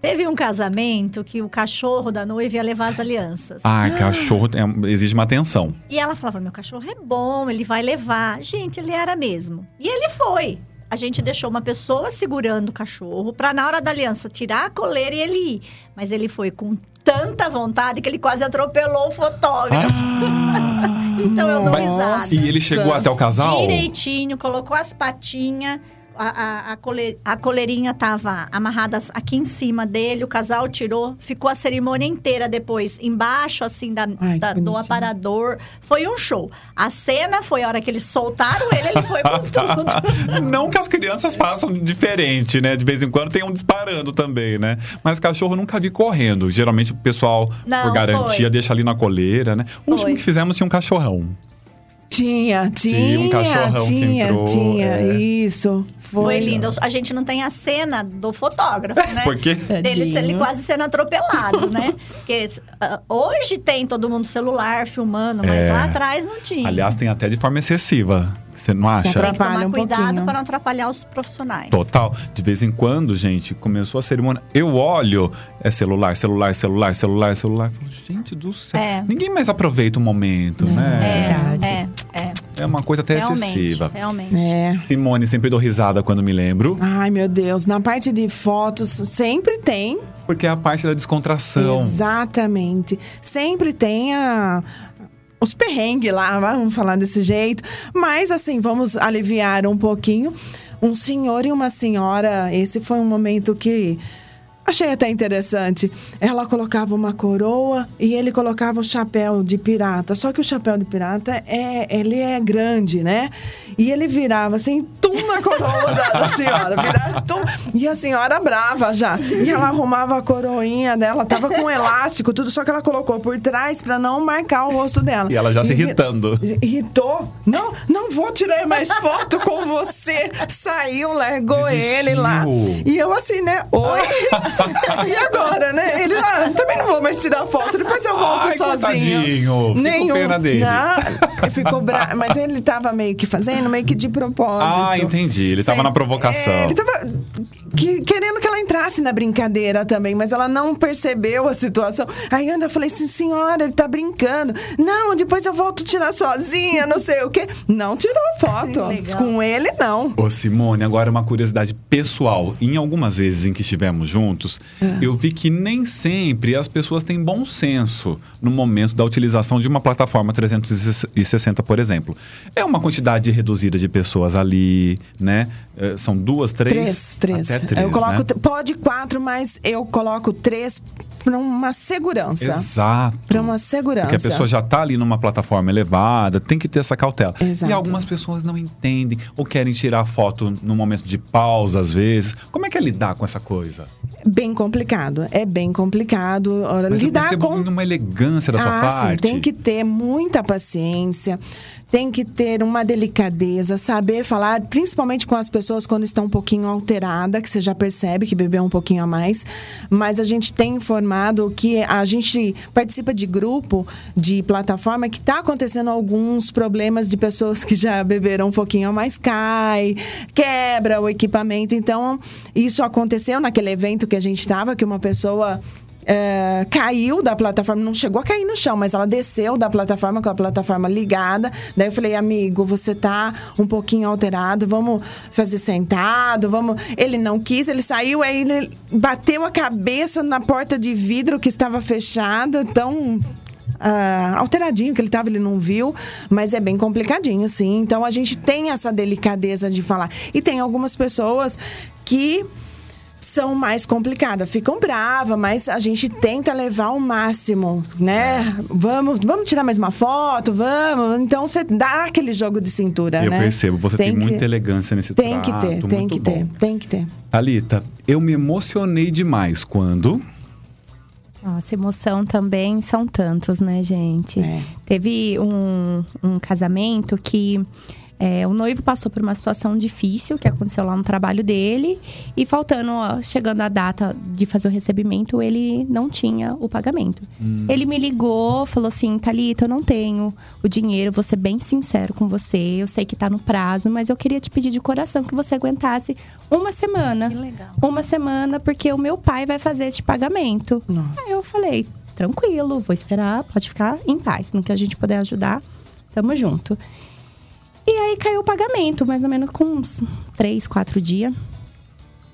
Teve um casamento que o cachorro da noiva ia levar as alianças. Ah, cachorro é- exige uma atenção. E ela falava: meu cachorro é bom, ele vai levar. Gente, ele era mesmo. E ele foi. A gente deixou uma pessoa segurando o cachorro pra na hora da aliança tirar a coleira e ele ir. Mas ele foi com tanta vontade que ele quase atropelou o fotógrafo. então eu dou risada. E ele chegou até o casal? Direitinho, colocou as patinhas. A, a, cole- a coleirinha tava amarrada aqui em cima dele, o casal tirou, ficou a cerimônia inteira depois, embaixo, assim, da, Ai, da- que do aparador. Foi um show. A cena foi a hora que eles soltaram ele, ele foi com tudo. Não que as crianças façam diferente, né? De vez em quando tem um disparando também, né? Mas cachorro nunca vi correndo. Geralmente o pessoal, Não, por garantia, foi. deixa ali na coleira, né? O último Foi. que fizemos tinha um cachorrão. Tinha, tinha. Tinha um cachorrão que tinha, entrou, tinha. é. Isso. Foi. Foi lindo. A gente não tem a cena do fotógrafo, né? Por quê? Dele, ele quase sendo atropelado, né? Porque ah, hoje tem todo mundo celular filmando, mas É. lá atrás não tinha. Aliás, tem até de forma excessiva. Você não acha? tem que tomar um cuidado pouquinho. para não atrapalhar os profissionais. Total. De vez em quando, gente, começou a cerimônia. Eu olho, é celular, celular, celular, celular, celular. Eu falo, gente do céu. É. Ninguém mais aproveita o momento, né? verdade. É, é. É uma coisa até Realmente, excessiva. realmente. É. Simone, sempre dou risada quando me lembro. Ai, meu Deus. Na parte de fotos, sempre tem. Porque é a parte da descontração. Exatamente. Sempre tem a. Os perrengues lá, vamos falar desse jeito. Mas, assim, vamos aliviar um pouquinho. Um senhor e uma senhora, esse foi um momento que achei até interessante. Ela colocava uma coroa e ele colocava o chapéu de pirata. Só que o chapéu de pirata é, ele é grande, né? E ele virava assim, tum na coroa da, da senhora, virava tum. E a senhora brava já. E ela arrumava a coroinha dela, tava com elástico, tudo, só que ela colocou por trás pra não marcar o rosto dela. E ela já se vi- irritando. Irritou. Não, não vou tirar mais foto com você. Saiu, largou Desistiu. ele lá. E eu assim, né? Oi. E agora, né? Ele, ah, também não vou mais tirar foto. Depois eu volto Ai, sozinho. com pena dele. Não, ficou bravo. Mas ele tava meio que fazendo, meio que de propósito. Ah, entendi. Ele tava Sim. na provocação. É, ele tava que, querendo que ela entrasse na brincadeira também, mas ela não percebeu a situação. Aí eu falei assim, senhora, ele tá brincando. Não, depois eu volto tirar sozinha, não sei o quê. Não tirou foto. Com ele, não. Ô, Simone, agora uma curiosidade pessoal. Em algumas vezes em que estivemos juntos, é. eu vi que nem sempre as pessoas têm bom senso no momento da utilização de uma plataforma 360, por exemplo. É uma quantidade reduzida de pessoas ali, né? É, são duas, três? Três, três. Até três eu coloco, né? pode quatro, mas eu coloco três para uma segurança. Exato. Para uma segurança. Porque a pessoa já está ali numa plataforma elevada, tem que ter essa cautela. Exato. E algumas pessoas não entendem ou querem tirar foto no momento de pausa, às vezes. Como é que é lidar com essa coisa? Bem complicado. É bem complicado. Mas lidar com uma elegância da sua ah, parte. Sim, tem que ter muita paciência tem que ter uma delicadeza, saber falar, principalmente com as pessoas quando estão um pouquinho alterada, que você já percebe que bebeu um pouquinho a mais. Mas a gente tem informado que a gente participa de grupo, de plataforma, que está acontecendo alguns problemas de pessoas que já beberam um pouquinho a mais, cai, quebra o equipamento. Então, isso aconteceu naquele evento que a gente estava, que uma pessoa é, caiu da plataforma, não chegou a cair no chão, mas ela desceu da plataforma com a plataforma ligada. Daí eu falei, amigo, você tá um pouquinho alterado, vamos fazer sentado, vamos. Ele não quis, ele saiu, aí ele bateu a cabeça na porta de vidro que estava fechada, tão Uh, alteradinho que ele estava, ele não viu, mas é bem complicadinho, sim. Então a gente tem essa delicadeza de falar. E tem algumas pessoas que são mais complicadas, ficam bravas, mas a gente tenta levar ao máximo, né? Vamos, vamos tirar mais uma foto, vamos. Então você dá aquele jogo de cintura, eu né? Eu percebo, você tem, tem muita elegância nesse tem trato. Tem que ter, tem que bom. ter, tem que ter. Alita, eu me emocionei demais quando nossa, emoção também são tantos, né, gente? É. Teve um, um casamento que é, o noivo passou por uma situação difícil que aconteceu lá no trabalho dele e faltando, ó, chegando a data de fazer o recebimento, ele não tinha o pagamento. Hum. Ele me ligou, falou assim: Thalita, eu não tenho o dinheiro, vou ser bem sincero com você. Eu sei que tá no prazo, mas eu queria te pedir de coração que você aguentasse uma semana. Que legal. Uma semana, porque o meu pai vai fazer este pagamento. Nossa. Aí eu falei: tranquilo, vou esperar, pode ficar em paz. No que a gente puder ajudar, tamo junto. E aí caiu o pagamento, mais ou menos com uns três, quatro dias.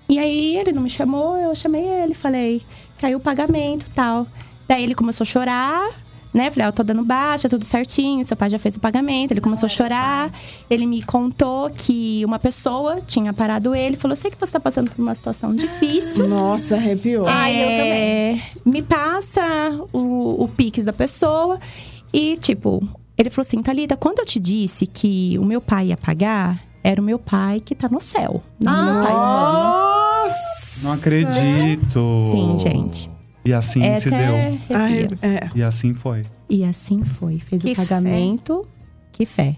E aí ele não me chamou, eu chamei ele, falei, caiu o pagamento tal. Daí ele começou a chorar, né? Falei, ah, eu tô dando baixa, tudo certinho, seu pai já fez o pagamento. Ele começou a chorar. Ele me contou que uma pessoa tinha parado ele, falou: sei que você tá passando por uma situação difícil. Nossa, arrepiou. É, ah, eu também. Me passa o, o Pix da pessoa. E, tipo, ele falou assim: Thalita, quando eu te disse que o meu pai ia pagar, era o meu pai que tá no céu. Não ah, meu pai Nossa! Não acredito! Sim, gente. E assim é se deu. É, é. E assim foi. E assim foi. Fez que o pagamento. Fé. Que fé.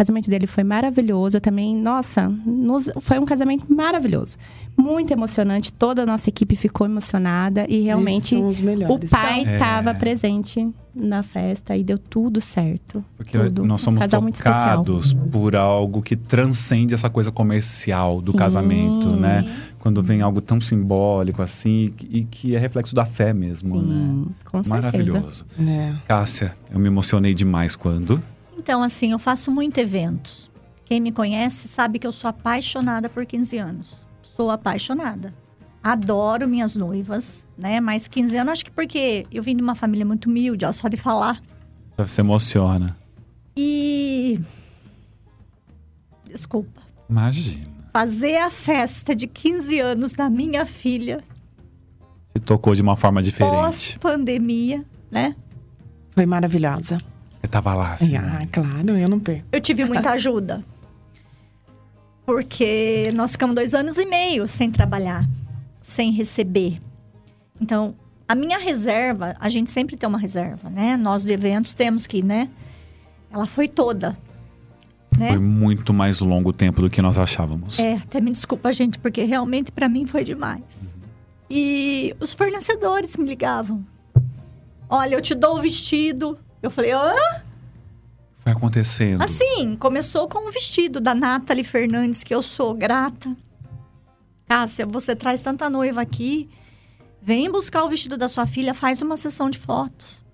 O casamento dele foi maravilhoso. Eu também, nossa, nos, foi um casamento maravilhoso. Muito emocionante. Toda a nossa equipe ficou emocionada. E realmente o pai estava é. presente na festa e deu tudo certo. Porque tudo. nós somos um tocados por algo que transcende essa coisa comercial do Sim. casamento, né? Quando vem algo tão simbólico assim e que é reflexo da fé mesmo, Sim, né? Com Maravilhoso. É. Cássia, eu me emocionei demais quando. Então, assim, eu faço muito eventos. Quem me conhece sabe que eu sou apaixonada por 15 anos. Sou apaixonada. Adoro minhas noivas, né? Mas 15 anos, acho que porque eu vim de uma família muito humilde, ó, só de falar. Você emociona. E. Desculpa. Imagina. Fazer a festa de 15 anos da minha filha. Se tocou de uma forma diferente. Pós-pandemia, né? Foi maravilhosa. Eu tava lá, assim. Ah, né? claro, eu não perco. Eu tive muita ajuda. Porque nós ficamos dois anos e meio sem trabalhar sem receber. Então, a minha reserva, a gente sempre tem uma reserva, né? Nós de eventos temos que, né? Ela foi toda. Né? Foi muito mais longo tempo do que nós achávamos. É, até me desculpa, gente, porque realmente para mim foi demais. E os fornecedores me ligavam. Olha, eu te dou o vestido. Eu falei, hã? Foi acontecendo. Assim, começou com o vestido da Nathalie Fernandes, que eu sou grata Cássia, você traz tanta noiva aqui. Vem buscar o vestido da sua filha, faz uma sessão de fotos.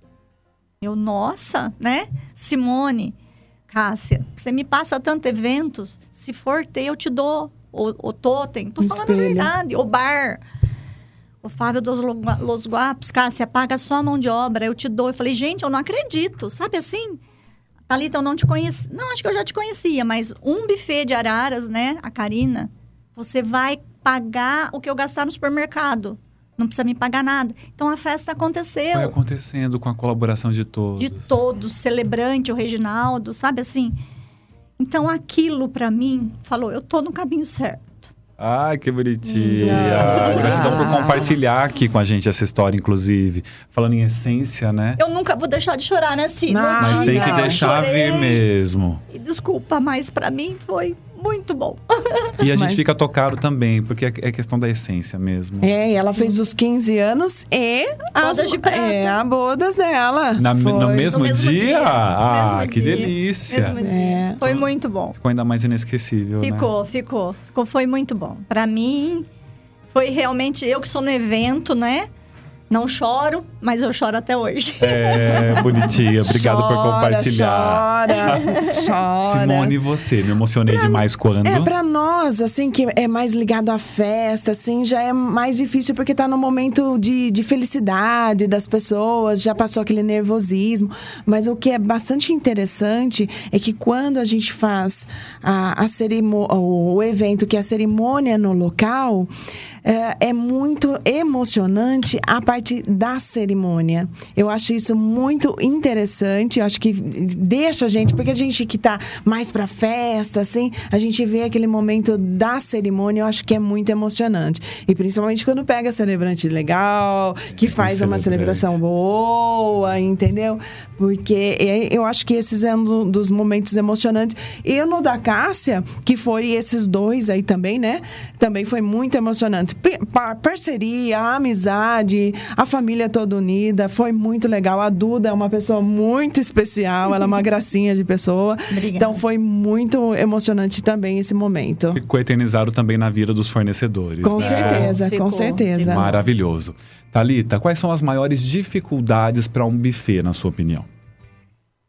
Eu, nossa, né? Simone, Cássia, você me passa tanto eventos. Se for ter, eu te dou o, o totem. Tô Um falando a espelho. verdade. O bar. O Fábio dos Lo- Los Guapos, Cássia, paga só a mão de obra, eu te dou. Eu falei, gente, eu não acredito. Sabe assim? Thalita, eu não te conheci. Não, acho que eu já te conhecia, mas um buffet de araras, né? A Karina, você vai pagar o que eu gastar no supermercado. Não precisa me pagar nada. Então a festa aconteceu. Foi acontecendo com a colaboração de todos. De todos, celebrante, o Reginaldo, sabe assim? Então aquilo pra mim falou, eu tô no caminho certo. Ai, que bonitinha. Ah. Gratidão por compartilhar aqui com a gente essa história, inclusive. Falando em essência, né? Eu nunca vou deixar de chorar, né, Cid? Mas tem que deixar vir mesmo. E desculpa, mas pra mim foi muito bom. E a gente Mas- fica tocado também, porque é é questão da essência mesmo. É, e ela fez os 15 anos e as, Bodas de prata. É, a bodas dela. Na- no mesmo, No mesmo dia? dia. Ah, Mesmo que dia. delícia. Mesmo dia. É. Foi muito bom. Ficou ainda mais inesquecível, né? Ficou, ficou, ficou. Foi muito bom. Pra mim, foi realmente eu que sou no evento, né? Não choro, mas eu choro até hoje. É, bonitinha. Obrigado por Chora, compartilhar. Chora, chora. Simone, e você? Me emocionei demais quando? É, pra nós, assim, que é mais ligado à festa, assim, já é mais difícil porque tá no momento de, de felicidade das pessoas, já passou aquele nervosismo. Mas o que é bastante interessante é que quando a gente faz a, a cerimo- o evento, que é a cerimônia no local, é, é muito emocionante a parte da cerimônia. Eu acho isso muito interessante, eu acho que deixa a gente, porque a gente que tá mais pra festa, assim, a gente vê aquele momento da cerimônia, eu acho que é muito emocionante. E principalmente quando pega celebrante legal, que faz uma celebração boa, entendeu? Porque eu acho que esses é um dos momentos emocionantes. E no da Cássia, que foi esses dois aí também, né? Também foi muito emocionante. P- parceria, amizade, a família toda unida, foi muito legal. A Duda é uma pessoa muito especial, ela é uma gracinha de pessoa. Obrigada. Então foi muito emocionante também esse momento. Ficou eternizado também na vida dos fornecedores. Com né? certeza, Ficou, com certeza. Maravilhoso. Talita, quais são as maiores dificuldades para um buffet, na sua opinião?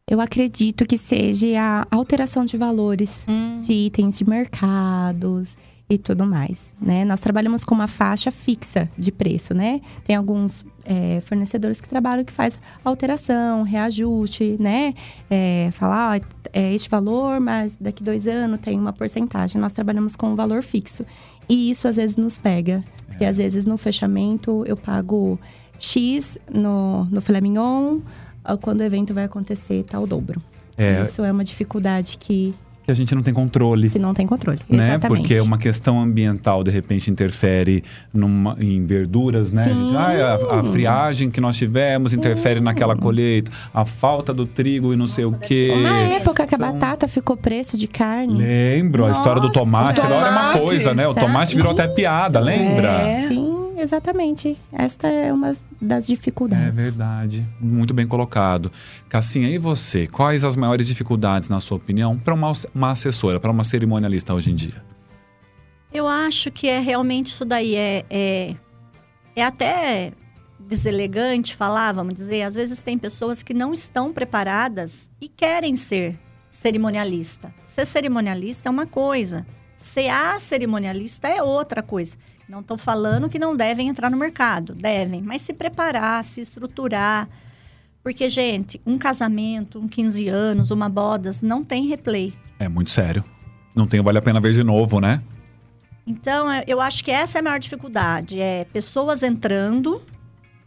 Eu acredito que seja a alteração de valores Hum. de itens de mercados e tudo mais, né? Nós trabalhamos com uma faixa fixa de preço, né? Tem alguns é, fornecedores que trabalham que faz alteração, reajuste, né? É, falar, ó, é este valor, mas daqui dois anos tem uma porcentagem. Nós trabalhamos com um valor fixo. E isso às vezes nos pega. Porque às vezes no fechamento eu pago X no, no filé mignon, quando o evento vai acontecer tá o dobro. É. Isso é uma dificuldade que, Que a gente não tem controle. que não tem controle. Né? Exatamente. Porque uma questão ambiental, de repente, interfere numa- em verduras, né? Sim. Ah, a, a friagem que nós tivemos interfere naquela colheita. A falta do trigo e não sei o quê. Na época que a Então, batata ficou preço de carne. Lembro, a história do Nossa, tomate. Aquela hora é uma tomate, coisa, né? O tomate virou até piada, lembra? É. Sim, exatamente. Esta é uma das dificuldades. É verdade. Muito bem colocado. Cassinha, e você? Quais as maiores dificuldades, na sua opinião, para uma, uma assessora, para uma cerimonialista hoje em dia? Eu acho que é realmente isso daí. É, é, é até deselegante falar, vamos dizer. Às vezes tem pessoas que não estão preparadas e querem ser cerimonialista. Ser cerimonialista é uma coisa. Ser a cerimonialista é outra coisa. Não estou falando que não devem entrar no mercado. Devem. Mas se preparar, se estruturar. Porque, gente, um casamento, um 15 anos, uma bodas, não tem replay. É muito sério. Não tem vale a pena ver de novo, né? Então, é- eu acho que essa é a maior dificuldade. É pessoas entrando,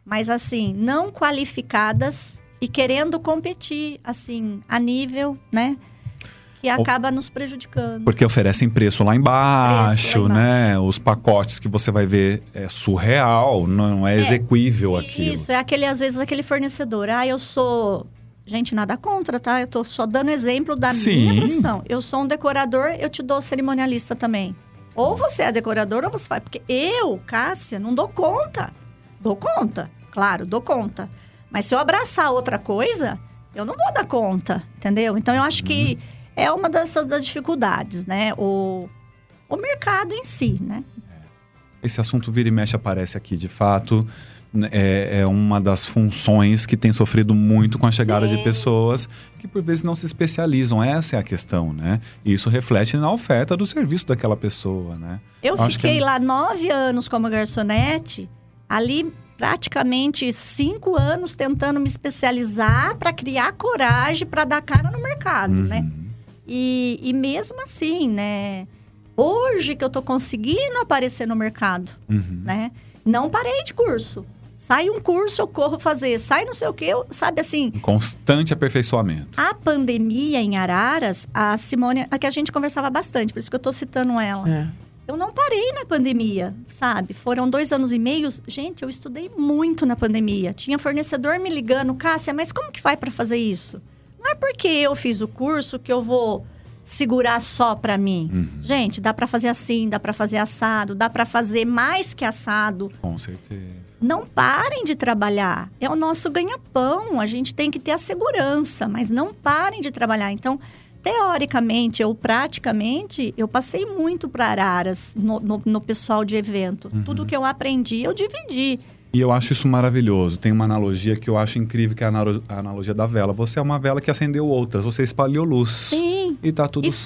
mas assim, não qualificadas e querendo competir, assim, a nível, né? Que acaba nos prejudicando. Porque oferecem preço lá embaixo, Preço lá né? Os pacotes que você vai ver é surreal, não é exequível aquilo. Isso, é aquele, às vezes, aquele fornecedor. Ah, eu sou. Gente, nada contra, tá? Eu tô só dando exemplo da Sim. minha profissão. Eu sou um decorador, eu te dou cerimonialista também. Ou você é decorador ou você faz. Porque eu, Cássia, não dou conta. Dou conta, claro, dou conta. Mas se eu abraçar outra coisa, eu não vou dar conta, entendeu? Então eu acho que é uma dessas das dificuldades, né? O, o mercado em si, né? esse assunto vira e mexe aparece aqui, de fato. né, É, é uma das funções que tem sofrido muito com a chegada de Sim. pessoas que por vezes não se especializam. Essa é a questão, né? E isso reflete na oferta do serviço daquela pessoa, né? Eu que fiquei é- lá nove anos como garçonete, ali praticamente cinco anos tentando me especializar para criar coragem para dar cara no mercado, Uhum. né? E, e mesmo assim, né? Hoje que eu tô conseguindo aparecer no mercado, Uhum. né? Não parei de curso. Sai um curso, eu corro fazer. Sai não sei o que, eu, sabe assim. Um constante aperfeiçoamento. A pandemia em Araras, a Simone, a que a gente conversava bastante, por isso que eu tô citando ela. É. Eu não parei na pandemia, sabe? Foram dois anos e meio. Gente, eu estudei muito na pandemia. Tinha fornecedor me ligando, Cássia, mas como que vai para fazer isso? Não é porque eu fiz o curso que eu vou segurar só para mim. Uhum. Gente, dá para fazer assim, dá para fazer assado, dá para fazer mais que assado. Com certeza. Não parem de trabalhar. É o nosso ganha-pão. A gente tem que ter a segurança, mas não parem de trabalhar. Então, teoricamente ou praticamente, eu passei muito para Araras no, no- no pessoal de evento. Tudo que eu aprendi, eu dividi. E eu acho isso maravilhoso. Tem uma analogia que eu acho incrível, que é a analo- a analogia da vela. Você é uma vela que acendeu outras, você espalhou luz. Sim. E tá tudo e de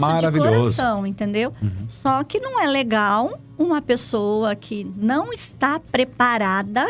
maravilhoso. Uhum. coração, entendeu? Só que não é legal uma pessoa que não está preparada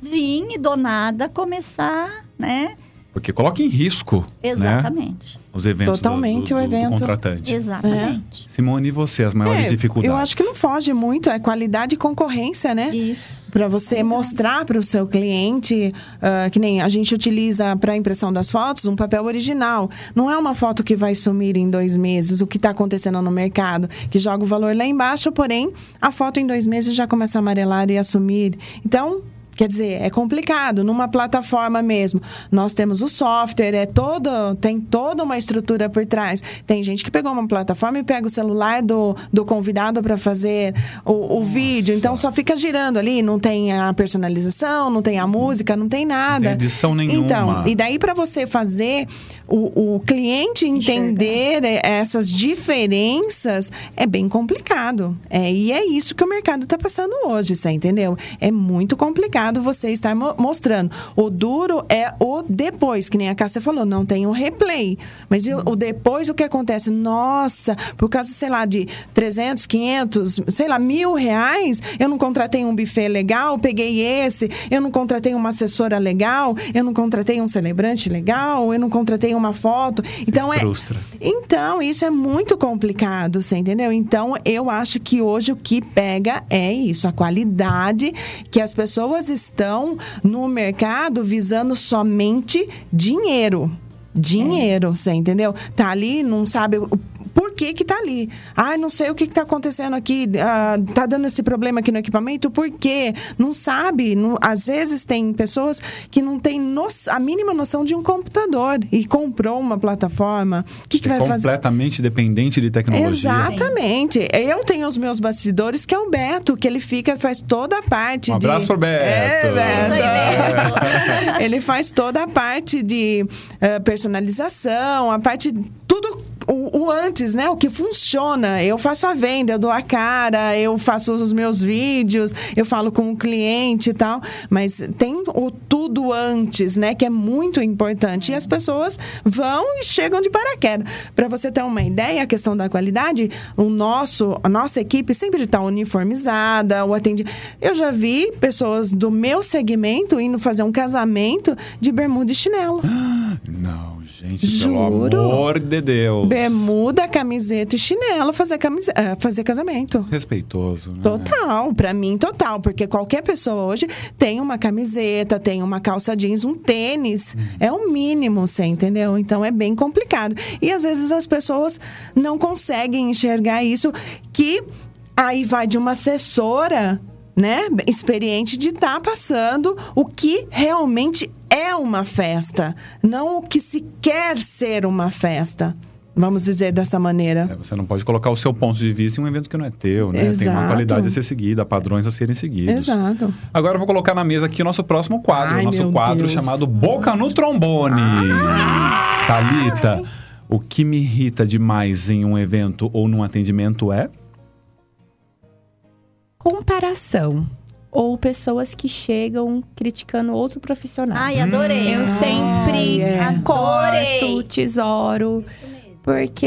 vir e do nada começar, né? Porque coloca em risco né, Exatamente. os eventos do- Totalmente do, o do- do evento. contratante. Exatamente. Simone, e você, as maiores É, dificuldades? Eu acho que não foge muito, é qualidade e concorrência, né? Isso. Para você mostrar para o seu cliente, ah, que nem a gente utiliza para impressão das fotos, um papel original. Não é uma foto que vai sumir em dois meses, o que está acontecendo no mercado, que joga o valor lá embaixo, porém, a foto em dois meses já começa a amarelar e a sumir. Então. Quer dizer, é complicado. Numa plataforma mesmo, nós temos o software, é todo, tem toda uma estrutura por trás. Tem gente que pegou uma plataforma e pega o celular do, do convidado para fazer o, o vídeo. Então só fica girando ali, não tem a personalização, não tem a música, não tem nada. tem edição nenhuma. Então, e daí para você fazer o, o cliente entender essas diferenças é bem complicado. É, e é isso que o mercado está passando hoje, você entendeu? É muito complicado você estar mo- mostrando. O duro é o depois, que nem a Cássia falou, não tem um replay. Mas e o, o depois, o que acontece? Nossa, por causa, sei lá, de 300, 500, sei lá, mil reais, eu não contratei um buffet legal, peguei esse, eu não contratei uma assessora legal, eu não contratei um celebrante legal, eu não contratei uma foto. então é. frustra. Então, isso é muito complicado, você entendeu? Então, eu acho que hoje o que pega é isso, a qualidade que as pessoas estão no mercado visando somente dinheiro. Dinheiro, você entendeu? Tá ali, não sabe o por que que tá ali. Ai, não sei o que que tá acontecendo aqui, ah, tá dando esse problema aqui no equipamento, por quê? Não sabe. Não- às vezes tem pessoas que não têm no- a mínima noção de um computador e comprou uma plataforma. O que que É vai fazer? completamente dependente de tecnologia. Exatamente. Eu tenho os meus bastidores, que é o Beto, que ele fica, faz toda a parte Um de. abraço pro Beto. É, Beto. Aí, Beto. ele faz toda a parte de eh, personalização, a parte. Tudo. O, o antes, né? O que funciona. Eu faço a venda, eu dou a cara, eu faço os meus vídeos, eu falo com o cliente e tal. Mas tem o tudo antes, né? Que é muito importante. E as pessoas vão e chegam de paraquedas. Para você ter uma ideia, a questão da qualidade, o nosso, a nossa equipe sempre está uniformizada, o atendimento. Eu já vi pessoas do meu segmento indo fazer um casamento de bermuda e chinelo. Não, gente, Juro. pelo amor de Deus. Bermuda, camiseta e chinelo fazer, camise... eh, fazer casamento. Respeitoso, né? Total, pra mim total, porque qualquer pessoa hoje tem uma camiseta, tem uma calça jeans, um tênis, é o mínimo, você entendeu? Então é bem complicado. E às vezes as pessoas não conseguem enxergar isso que aí vai de uma assessora, né, experiente de estar passando o que realmente é uma festa, não o que se quer ser uma festa. Vamos dizer dessa maneira. É, você não pode colocar o seu ponto de vista em um evento que não é teu, né? Tem uma Exato. qualidade a ser seguida, padrões a serem seguidos. Exato. Agora eu vou colocar na mesa aqui o nosso próximo quadro, Ai, o nosso quadro Deus. chamado Boca no Trombone. Thalita, o que me irrita demais em um evento ou num atendimento é comparação ou pessoas que chegam criticando outro profissional. Ai, adorei. Eu sempre é. corto, tesouro, porque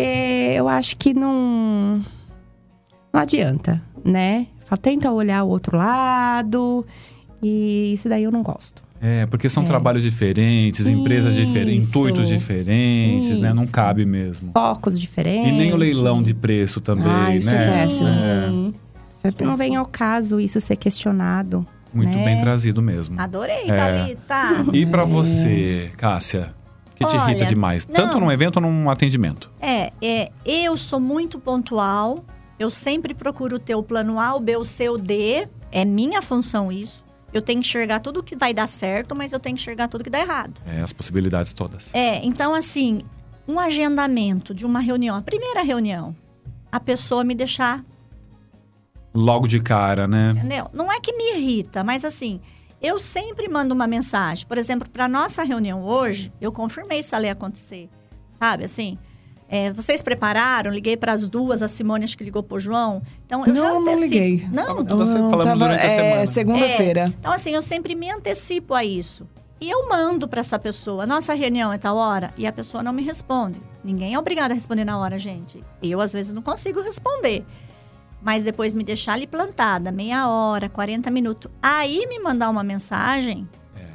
eu acho que não não adianta, né? Fala, Tenta olhar o outro lado e isso daí eu não gosto. É, porque são É. trabalhos diferentes, empresas diferentes, Isso. intuitos diferentes, né? Não Isso. cabe mesmo. Focos diferentes. E nem o leilão de preço também, Ah, isso é né? péssimo. Sim. Isso é Não vem ao caso isso ser questionado. Muito né? bem trazido mesmo. Adorei, É. Thalita. E pra você, Cássia? que te irrita Olha, demais? não. Tanto num evento ou num atendimento? É, é, eu sou muito pontual. Eu sempre procuro ter o plano A, o B, o C, o D. É minha função isso. Eu tenho que enxergar tudo que vai dar certo, mas eu tenho que enxergar tudo que dá errado. É, as possibilidades todas. É, então assim, um agendamento de uma reunião, a primeira reunião, a pessoa me deixar, Logo de cara, né? entendeu? Não é que me irrita, mas assim, eu sempre mando uma mensagem. Por exemplo, para nossa reunião hoje, eu confirmei se ela ia acontecer, sabe? Assim, é, vocês prepararam? Liguei para as duas, a Simone acho que ligou pro João. Então eu já Não, não liguei. Não, Toda se- falamos tava- durante a é, semana. segunda-feira. Então, assim, eu sempre me antecipo a isso. E eu mando para essa pessoa, nossa reunião é tal hora, e a pessoa não me responde. Ninguém é obrigado a responder na hora, gente. Eu, às vezes, não consigo responder. Mas depois me deixar ali plantada, meia hora, 40 minutos. Aí me mandar uma mensagem,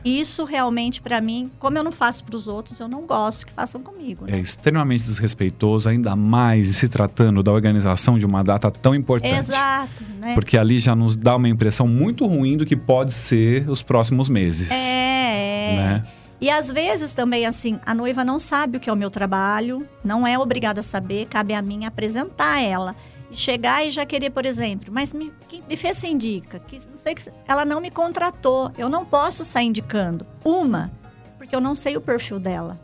isso realmente, para mim, como eu não faço para os outros, eu não gosto que façam comigo. É Né? extremamente desrespeitoso, ainda mais se tratando da organização de uma data tão importante. Exato, né? Porque ali já nos dá uma impressão muito ruim do que pode ser os próximos meses. É, é. Né? E às vezes também, assim, a noiva não sabe o que é o meu trabalho, não é obrigada a saber, cabe a mim apresentar ela. Chegar e já querer, por exemplo, mas me, que me fez sem indica, que não sei que ela não me contratou, eu não posso sair indicando. Uma, porque eu não sei o perfil dela.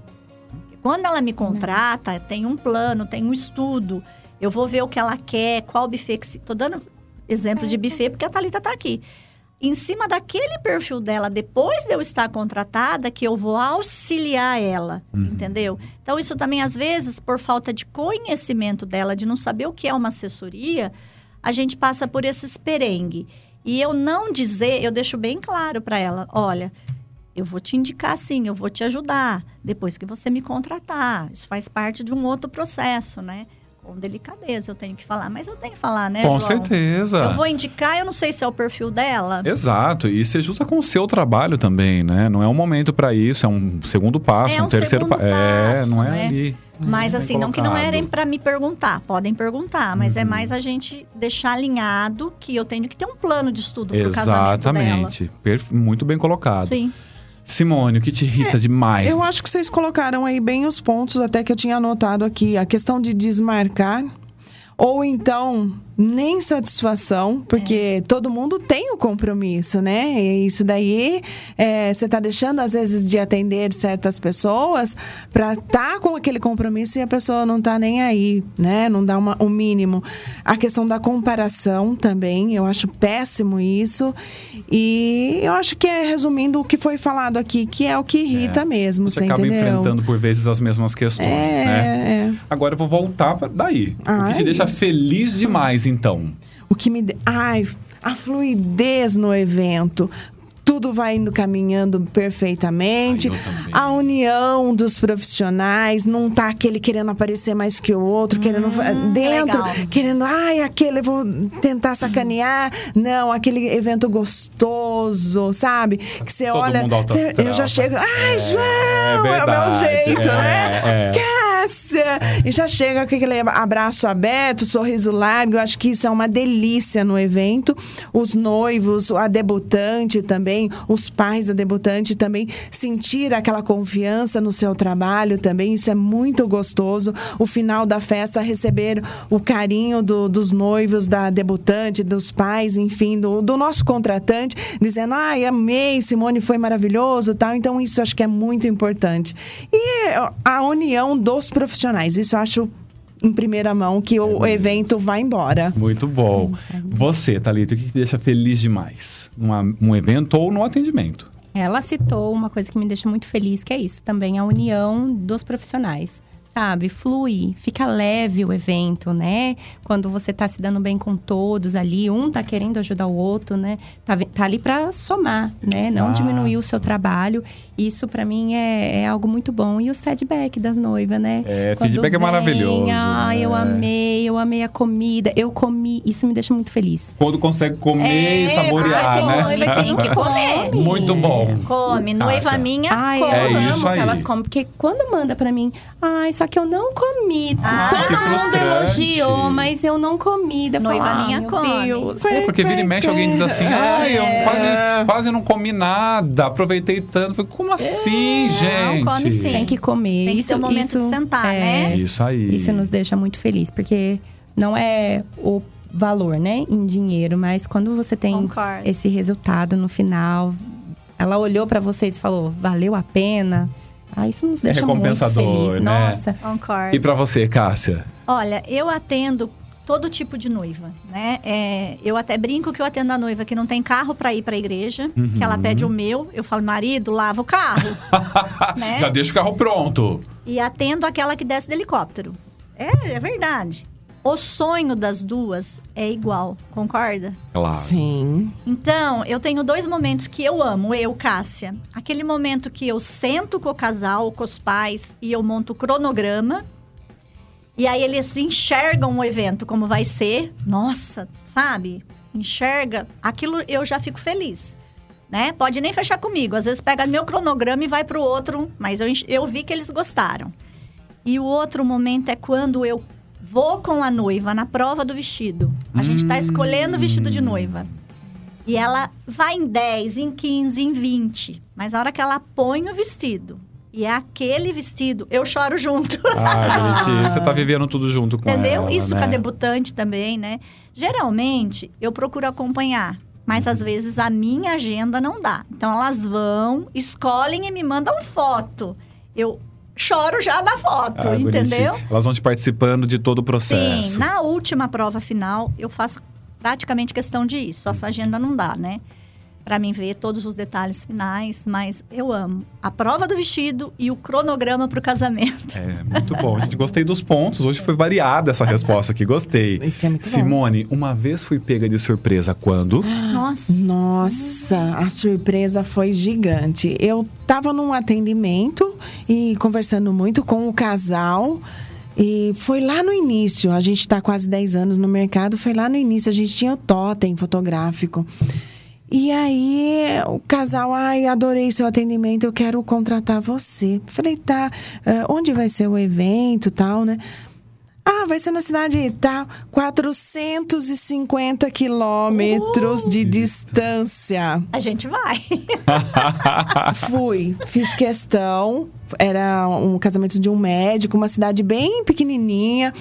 Quando ela me contrata, tem um plano, tem um estudo, eu vou ver o que ela quer, qual buffet que se. Tô dando exemplo de buffet porque a Thalita tá aqui em cima daquele perfil dela, depois de eu estar contratada, que eu vou auxiliar ela, entendeu? Então, isso também, às vezes, por falta de conhecimento dela, de não saber o que é uma assessoria, a gente passa por esses perengue. E eu não dizer, eu deixo bem claro para ela: olha, eu vou te indicar sim, eu vou te ajudar, depois que você me contratar. Isso faz parte de um outro processo, né? Com delicadeza, eu tenho que falar, mas eu tenho que falar, né, Com João? certeza. Eu vou indicar, eu não sei se é o perfil dela. Exato, e você usa com o seu trabalho também, né? Não é um momento para isso, é um segundo passo, É um, um terceiro passo. É, passo, não é né? ali. Mas Bem assim, não que não erem para me perguntar, podem perguntar, mas Uhum. é mais a gente deixar alinhado que eu tenho que ter um plano de estudo pro casamento dela. Exatamente. Muito bem colocado. Sim. Simone, o que te irrita demais? Eu acho que vocês colocaram aí bem os pontos, até que eu tinha anotado aqui. A questão de desmarcar. Ou então, nem satisfação, porque todo mundo tem o compromisso, né? E isso daí, é, você tá deixando, às vezes, de atender certas pessoas para estar com aquele compromisso e a pessoa não tá nem aí, né? Não dá uma, o mínimo. A questão da comparação também, eu acho péssimo isso. E eu acho que é, resumindo o que foi falado aqui, que é o que irrita mesmo, Você você acaba entendeu? enfrentando por vezes as mesmas questões, É, né? é. Agora eu vou voltar daí. o que Ai. te deixa feliz demais, então? O que me. Ai, a fluidez no evento. Tudo vai indo caminhando perfeitamente. Ai, a união dos profissionais, não tá aquele querendo aparecer mais que o outro, querendo fa- dentro, legal. querendo, ai, aquele eu vou tentar sacanear. Não, aquele evento gostoso, sabe? Que você Todo olha, astral. eu já chego, ai, É, João, é é, o meu verdade, jeito, é, né? é. E já chega com aquele abraço aberto, sorriso largo. Eu acho que isso é uma delícia no evento. Os noivos, a debutante também, os pais da debutante também sentir aquela confiança no seu trabalho também. Isso é muito gostoso. O final da festa, receber o carinho do- dos noivos, da debutante, dos pais, enfim, do, do nosso contratante, dizendo: ai, amei, Simone foi maravilhoso tal. Então, isso acho que é muito importante. E a união dos profissionais, isso eu acho em primeira mão que o evento vai embora. Muito bom. Você, Thalita, o que te deixa feliz demais? Numa, num evento ou no atendimento? Ela citou uma coisa que me deixa muito feliz, que é isso também, a união dos profissionais. Sabe? Flui, fica leve o evento, né? Quando você tá se dando bem com todos ali, um tá querendo ajudar o outro, né? Tá, tá ali para somar, né? Exato. Não diminuir o seu trabalho. Isso para mim é, é, algo muito bom. E os feedback das noivas, né? É, Quando feedback é vem, é maravilhoso. Ah, né? eu amei, eu amei a comida, eu comi. Isso me deixa muito feliz. Quando consegue comer é, e saborear, ai, tem né? Noiva que tem que comer. Muito bom. Come, noiva minha, ai, come. É eu amo que elas comem, porque quando manda para mim, ai, só que eu não comi. Ah, Todo mundo elogiou, mas eu não comi. Eu Noiva falo, minha come. Deus, é, porque vira e mexe alguém diz assim, ai, eu é. quase, quase não comi nada, aproveitei tanto. Falei, como assim, é, gente? Não, come sim. Tem que comer. Tem que isso, ter um momento isso, de sentar, é, né? Isso aí. Isso nos deixa muito feliz, porque não é o valor, né, em dinheiro, mas quando você tem Concordo. esse resultado no final, ela olhou para vocês e falou, valeu a pena. Ah, isso nos deixa é recompensador, muito feliz. Né? Nossa. Concordo. E para você, Cássia? Olha, eu atendo todo tipo de noiva, né? É, eu até brinco que eu atendo a noiva que não tem carro para ir para a igreja, uhum. que ela pede o meu, eu falo, marido, lava o carro. né? Já deixa o carro pronto. E atendo aquela que desce do helicóptero. É, é verdade. O sonho das duas é igual, concorda? Claro. Sim. Então, eu tenho dois momentos que eu amo, eu, Cássia. Aquele momento que eu sento com o casal, com os pais, e eu monto o cronograma. E aí eles enxergam o evento como vai ser. Nossa, sabe? Enxerga. Aquilo eu já fico feliz. Né? Pode nem fechar comigo. Às vezes pega meu cronograma e vai para o outro, mas eu, eu vi que eles gostaram. E o outro momento é quando eu Vou com a noiva na prova do vestido. A gente está escolhendo o vestido de noiva. E ela vai em 10, em 15, em 20. Mas a hora que ela põe o vestido, e é aquele vestido, eu choro junto. Ah, gente, você tá vivendo tudo junto com Entendeu? ela, Isso né? com a debutante também, né? Geralmente, eu procuro acompanhar. Mas às vezes a minha agenda não dá. Então elas vão, escolhem e me mandam foto. Eu choro já na foto, ah, entendeu? Bonitinho. Elas vão te participando de todo o processo. Sim, na última prova final, eu faço praticamente questão de isso. Só essa agenda não dá, né? Para mim ver todos os detalhes finais, mas eu amo a prova do vestido e o cronograma para o casamento. É, muito bom. Gente, gostei dos pontos. Hoje foi variada essa resposta aqui, gostei. Isso é muito Simone, bom. uma vez fui pega de surpresa quando? Nossa. Nossa, a surpresa foi gigante. Eu tava num atendimento e conversando muito com o casal. E foi lá no início, a gente está quase 10 anos no mercado, foi lá no início, a gente tinha o totem fotográfico. E aí o casal, ai, adorei seu atendimento, eu quero contratar você. Falei, tá, uh, onde vai ser o evento tal, né? Ah, vai ser na cidade tal, tá, 450 quilômetros uh, de distância. A gente vai. Fui, fiz questão. Era um casamento de um médico, uma cidade bem pequenininha.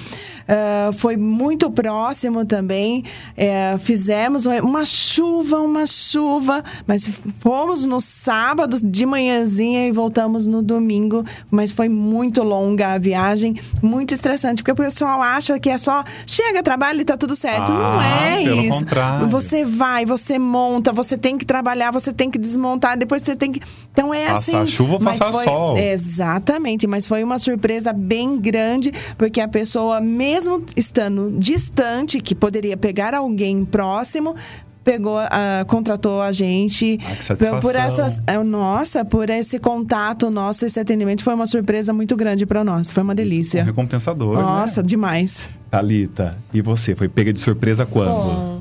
Uh, foi muito próximo também. Uh, fizemos uma chuva, uma chuva, mas fomos no sábado de manhãzinha e voltamos no domingo. Mas foi muito longa a viagem, muito estressante, porque o pessoal acha que é só chega, trabalha e tá tudo certo. Ah, Não é pelo isso. Contrário. Você vai, você monta, você tem que trabalhar, você tem que desmontar, depois você tem que. Então é passar assim. Passar chuva ou passar sol. Exatamente, mas foi uma surpresa bem grande, porque a pessoa, mesmo estando distante, que poderia pegar alguém próximo, pegou, uh, contratou a gente ah, por essas, uh, nossa, por esse contato nosso, esse atendimento foi uma surpresa muito grande para nós, foi uma delícia. Um recompensador. Né? Nossa, né? demais. Talita, e você foi pega de surpresa quando?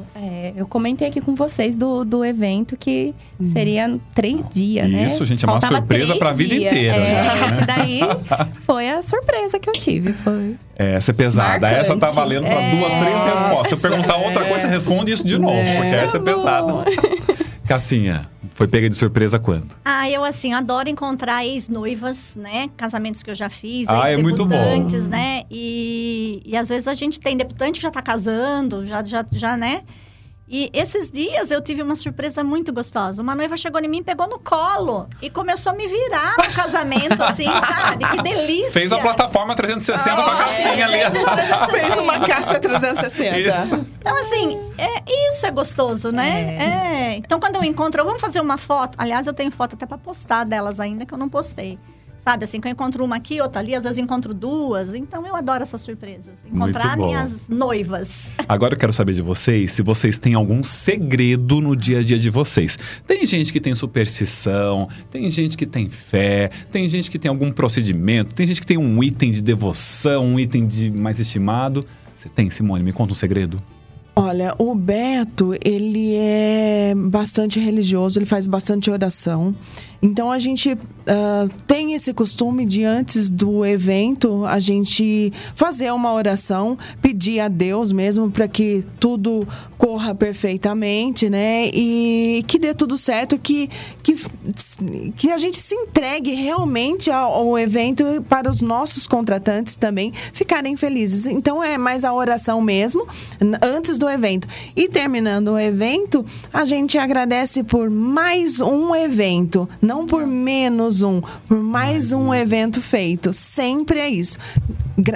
Eu comentei aqui com vocês do, do evento que seria três dias, né? Isso, gente, é uma Faltava surpresa para a vida inteira. É, né? esse daí foi a surpresa que eu tive. Foi. Essa é pesada. Marcante. Essa tá valendo para é... duas, três respostas. Se eu perguntar outra coisa, você responde isso de novo, é. porque essa é pesada. Cassinha, foi pega de surpresa quando? Ah, eu assim, adoro encontrar ex-noivas, né? Casamentos que eu já fiz, ah, é muito bom. né? E, e às vezes a gente tem debutante que já tá casando, já, já, já né? E esses dias eu tive uma surpresa muito gostosa. Uma noiva chegou em mim, pegou no colo e começou a me virar no casamento, assim, sabe? Que delícia! Fez a plataforma 360 oh, com a cassinha ali. Fez uma caça 360. Isso. Então, assim, é, isso é gostoso, né? É. é. Então, quando eu encontro, vamos fazer uma foto. Aliás, eu tenho foto até para postar delas ainda, que eu não postei. Sabe, assim, que eu encontro uma aqui, outra ali, às vezes encontro duas. Então eu adoro essas surpresas. Encontrar minhas noivas. Agora eu quero saber de vocês se vocês têm algum segredo no dia a dia de vocês. Tem gente que tem superstição, tem gente que tem fé, tem gente que tem algum procedimento, tem gente que tem um item de devoção, um item de mais estimado. Você tem, Simone? Me conta um segredo. Olha, o Beto, ele é bastante religioso, ele faz bastante oração. Então a gente uh, tem esse costume de antes do evento a gente fazer uma oração, pedir a Deus mesmo para que tudo corra perfeitamente, né? E que dê tudo certo, que, que, que a gente se entregue realmente ao, ao evento para os nossos contratantes também ficarem felizes. Então é mais a oração mesmo, antes do evento. E terminando o evento, a gente agradece por mais um evento não por menos um, por mais um evento feito. Sempre é isso.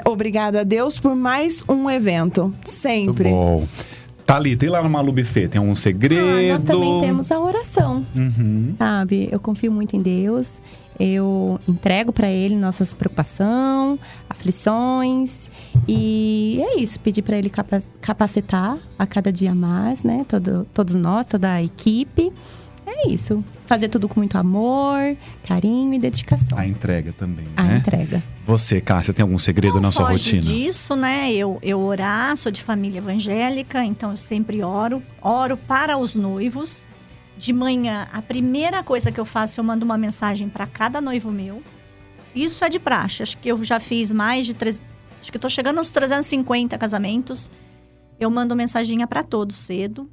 Obrigada a Deus por mais um evento. Sempre. Muito bom. Thalita, e lá no Malu Buffet? Tem algum segredo? Ah, nós também temos a oração, uhum. sabe? Eu confio muito em Deus. Eu entrego para Ele nossas preocupações, aflições. E é isso, pedir para Ele capacitar a cada dia mais, né? Todo, todos nós, toda a equipe. É isso. Fazer tudo com muito amor, carinho e dedicação. A entrega também, a né? A entrega. Você, Cássia, tem algum segredo Não na sua foge rotina? disso, né? Eu, eu orar, sou de família evangélica, então eu sempre oro. Oro para os noivos. De manhã, a primeira coisa que eu faço, eu mando uma mensagem para cada noivo meu. Isso é de praxe. Acho que eu já fiz mais de... Tre... Acho que eu tô chegando aos 350 casamentos. Eu mando mensaginha para todos cedo.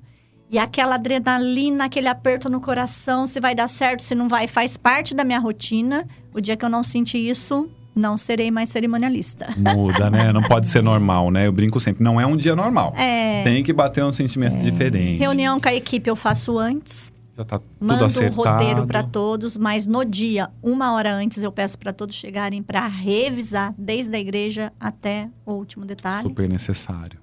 E aquela adrenalina, aquele aperto no coração, se vai dar certo, se não vai, faz parte da minha rotina. O dia que eu não sentir isso, não serei mais cerimonialista. Muda, né? Não pode ser normal, né? Eu brinco sempre, não é um dia normal. É. Tem que bater um sentimento é. diferente. Reunião com a equipe eu faço antes. Já tá tudo Mando acertado. o roteiro para todos, mas no dia, uma hora antes, eu peço para todos chegarem para revisar, desde a igreja até o último detalhe. Super necessário.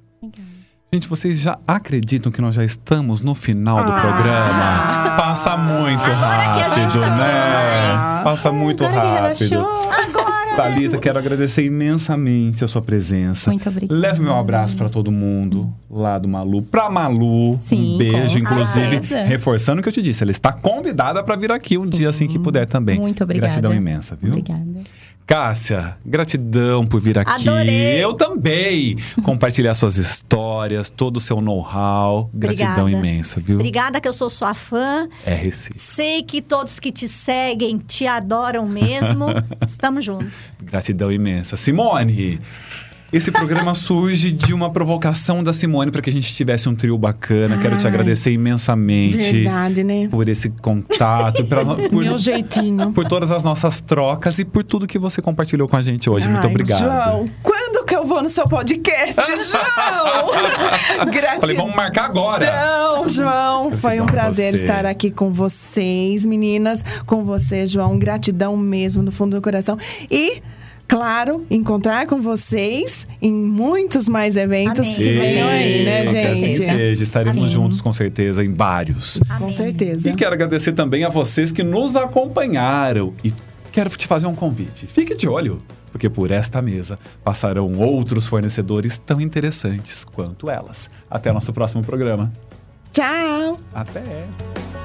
Gente, vocês já acreditam que nós já estamos no final do ah. programa? Passa muito Agora rápido, tá né? Passa muito Agora rápido. Agora. Thalita, quero agradecer imensamente a sua presença. Muito obrigada. Leve meu abraço para todo mundo lá do Malu. Pra Malu, Sim, um beijo, inclusive. certeza. Reforçando o que eu te disse, ela está convidada para vir aqui um Sim. dia assim que puder também. Muito obrigada. Gratidão imensa, viu? Obrigada. Cássia, gratidão por vir aqui. Adorei. Eu também. Compartilhar suas histórias, todo o seu know-how. Gratidão imensa, viu? Obrigada que eu sou sua fã. É Recife. Sei que todos que te seguem te adoram mesmo. Estamos juntos. Gratidão imensa. Simone, esse programa surge de uma provocação da Simone para que a gente tivesse um trio bacana. Quero te agradecer imensamente Verdade, né? por esse contato, pela- por, Meu jeitinho. por todas as nossas trocas e por tudo que você compartilhou com a gente hoje. Muito Ai, obrigado. João, quando que eu vou no seu podcast, João? Gratidão. Falei, vamos marcar agora. Não, João, foi um prazer você. estar aqui com vocês, meninas, com você, João. Gratidão mesmo no fundo do coração. E, claro, encontrar com vocês em muitos mais eventos Amém. que venham aí, né, Que assim gente? seja. Estaremos Sim. juntos, com certeza, em vários. Com Amém. certeza. E quero agradecer também a vocês que nos acompanharam. E quero te fazer um convite. Fique de olho, porque por esta mesa passarão outros fornecedores tão interessantes quanto elas. Até nosso próximo programa. Tchau! Até!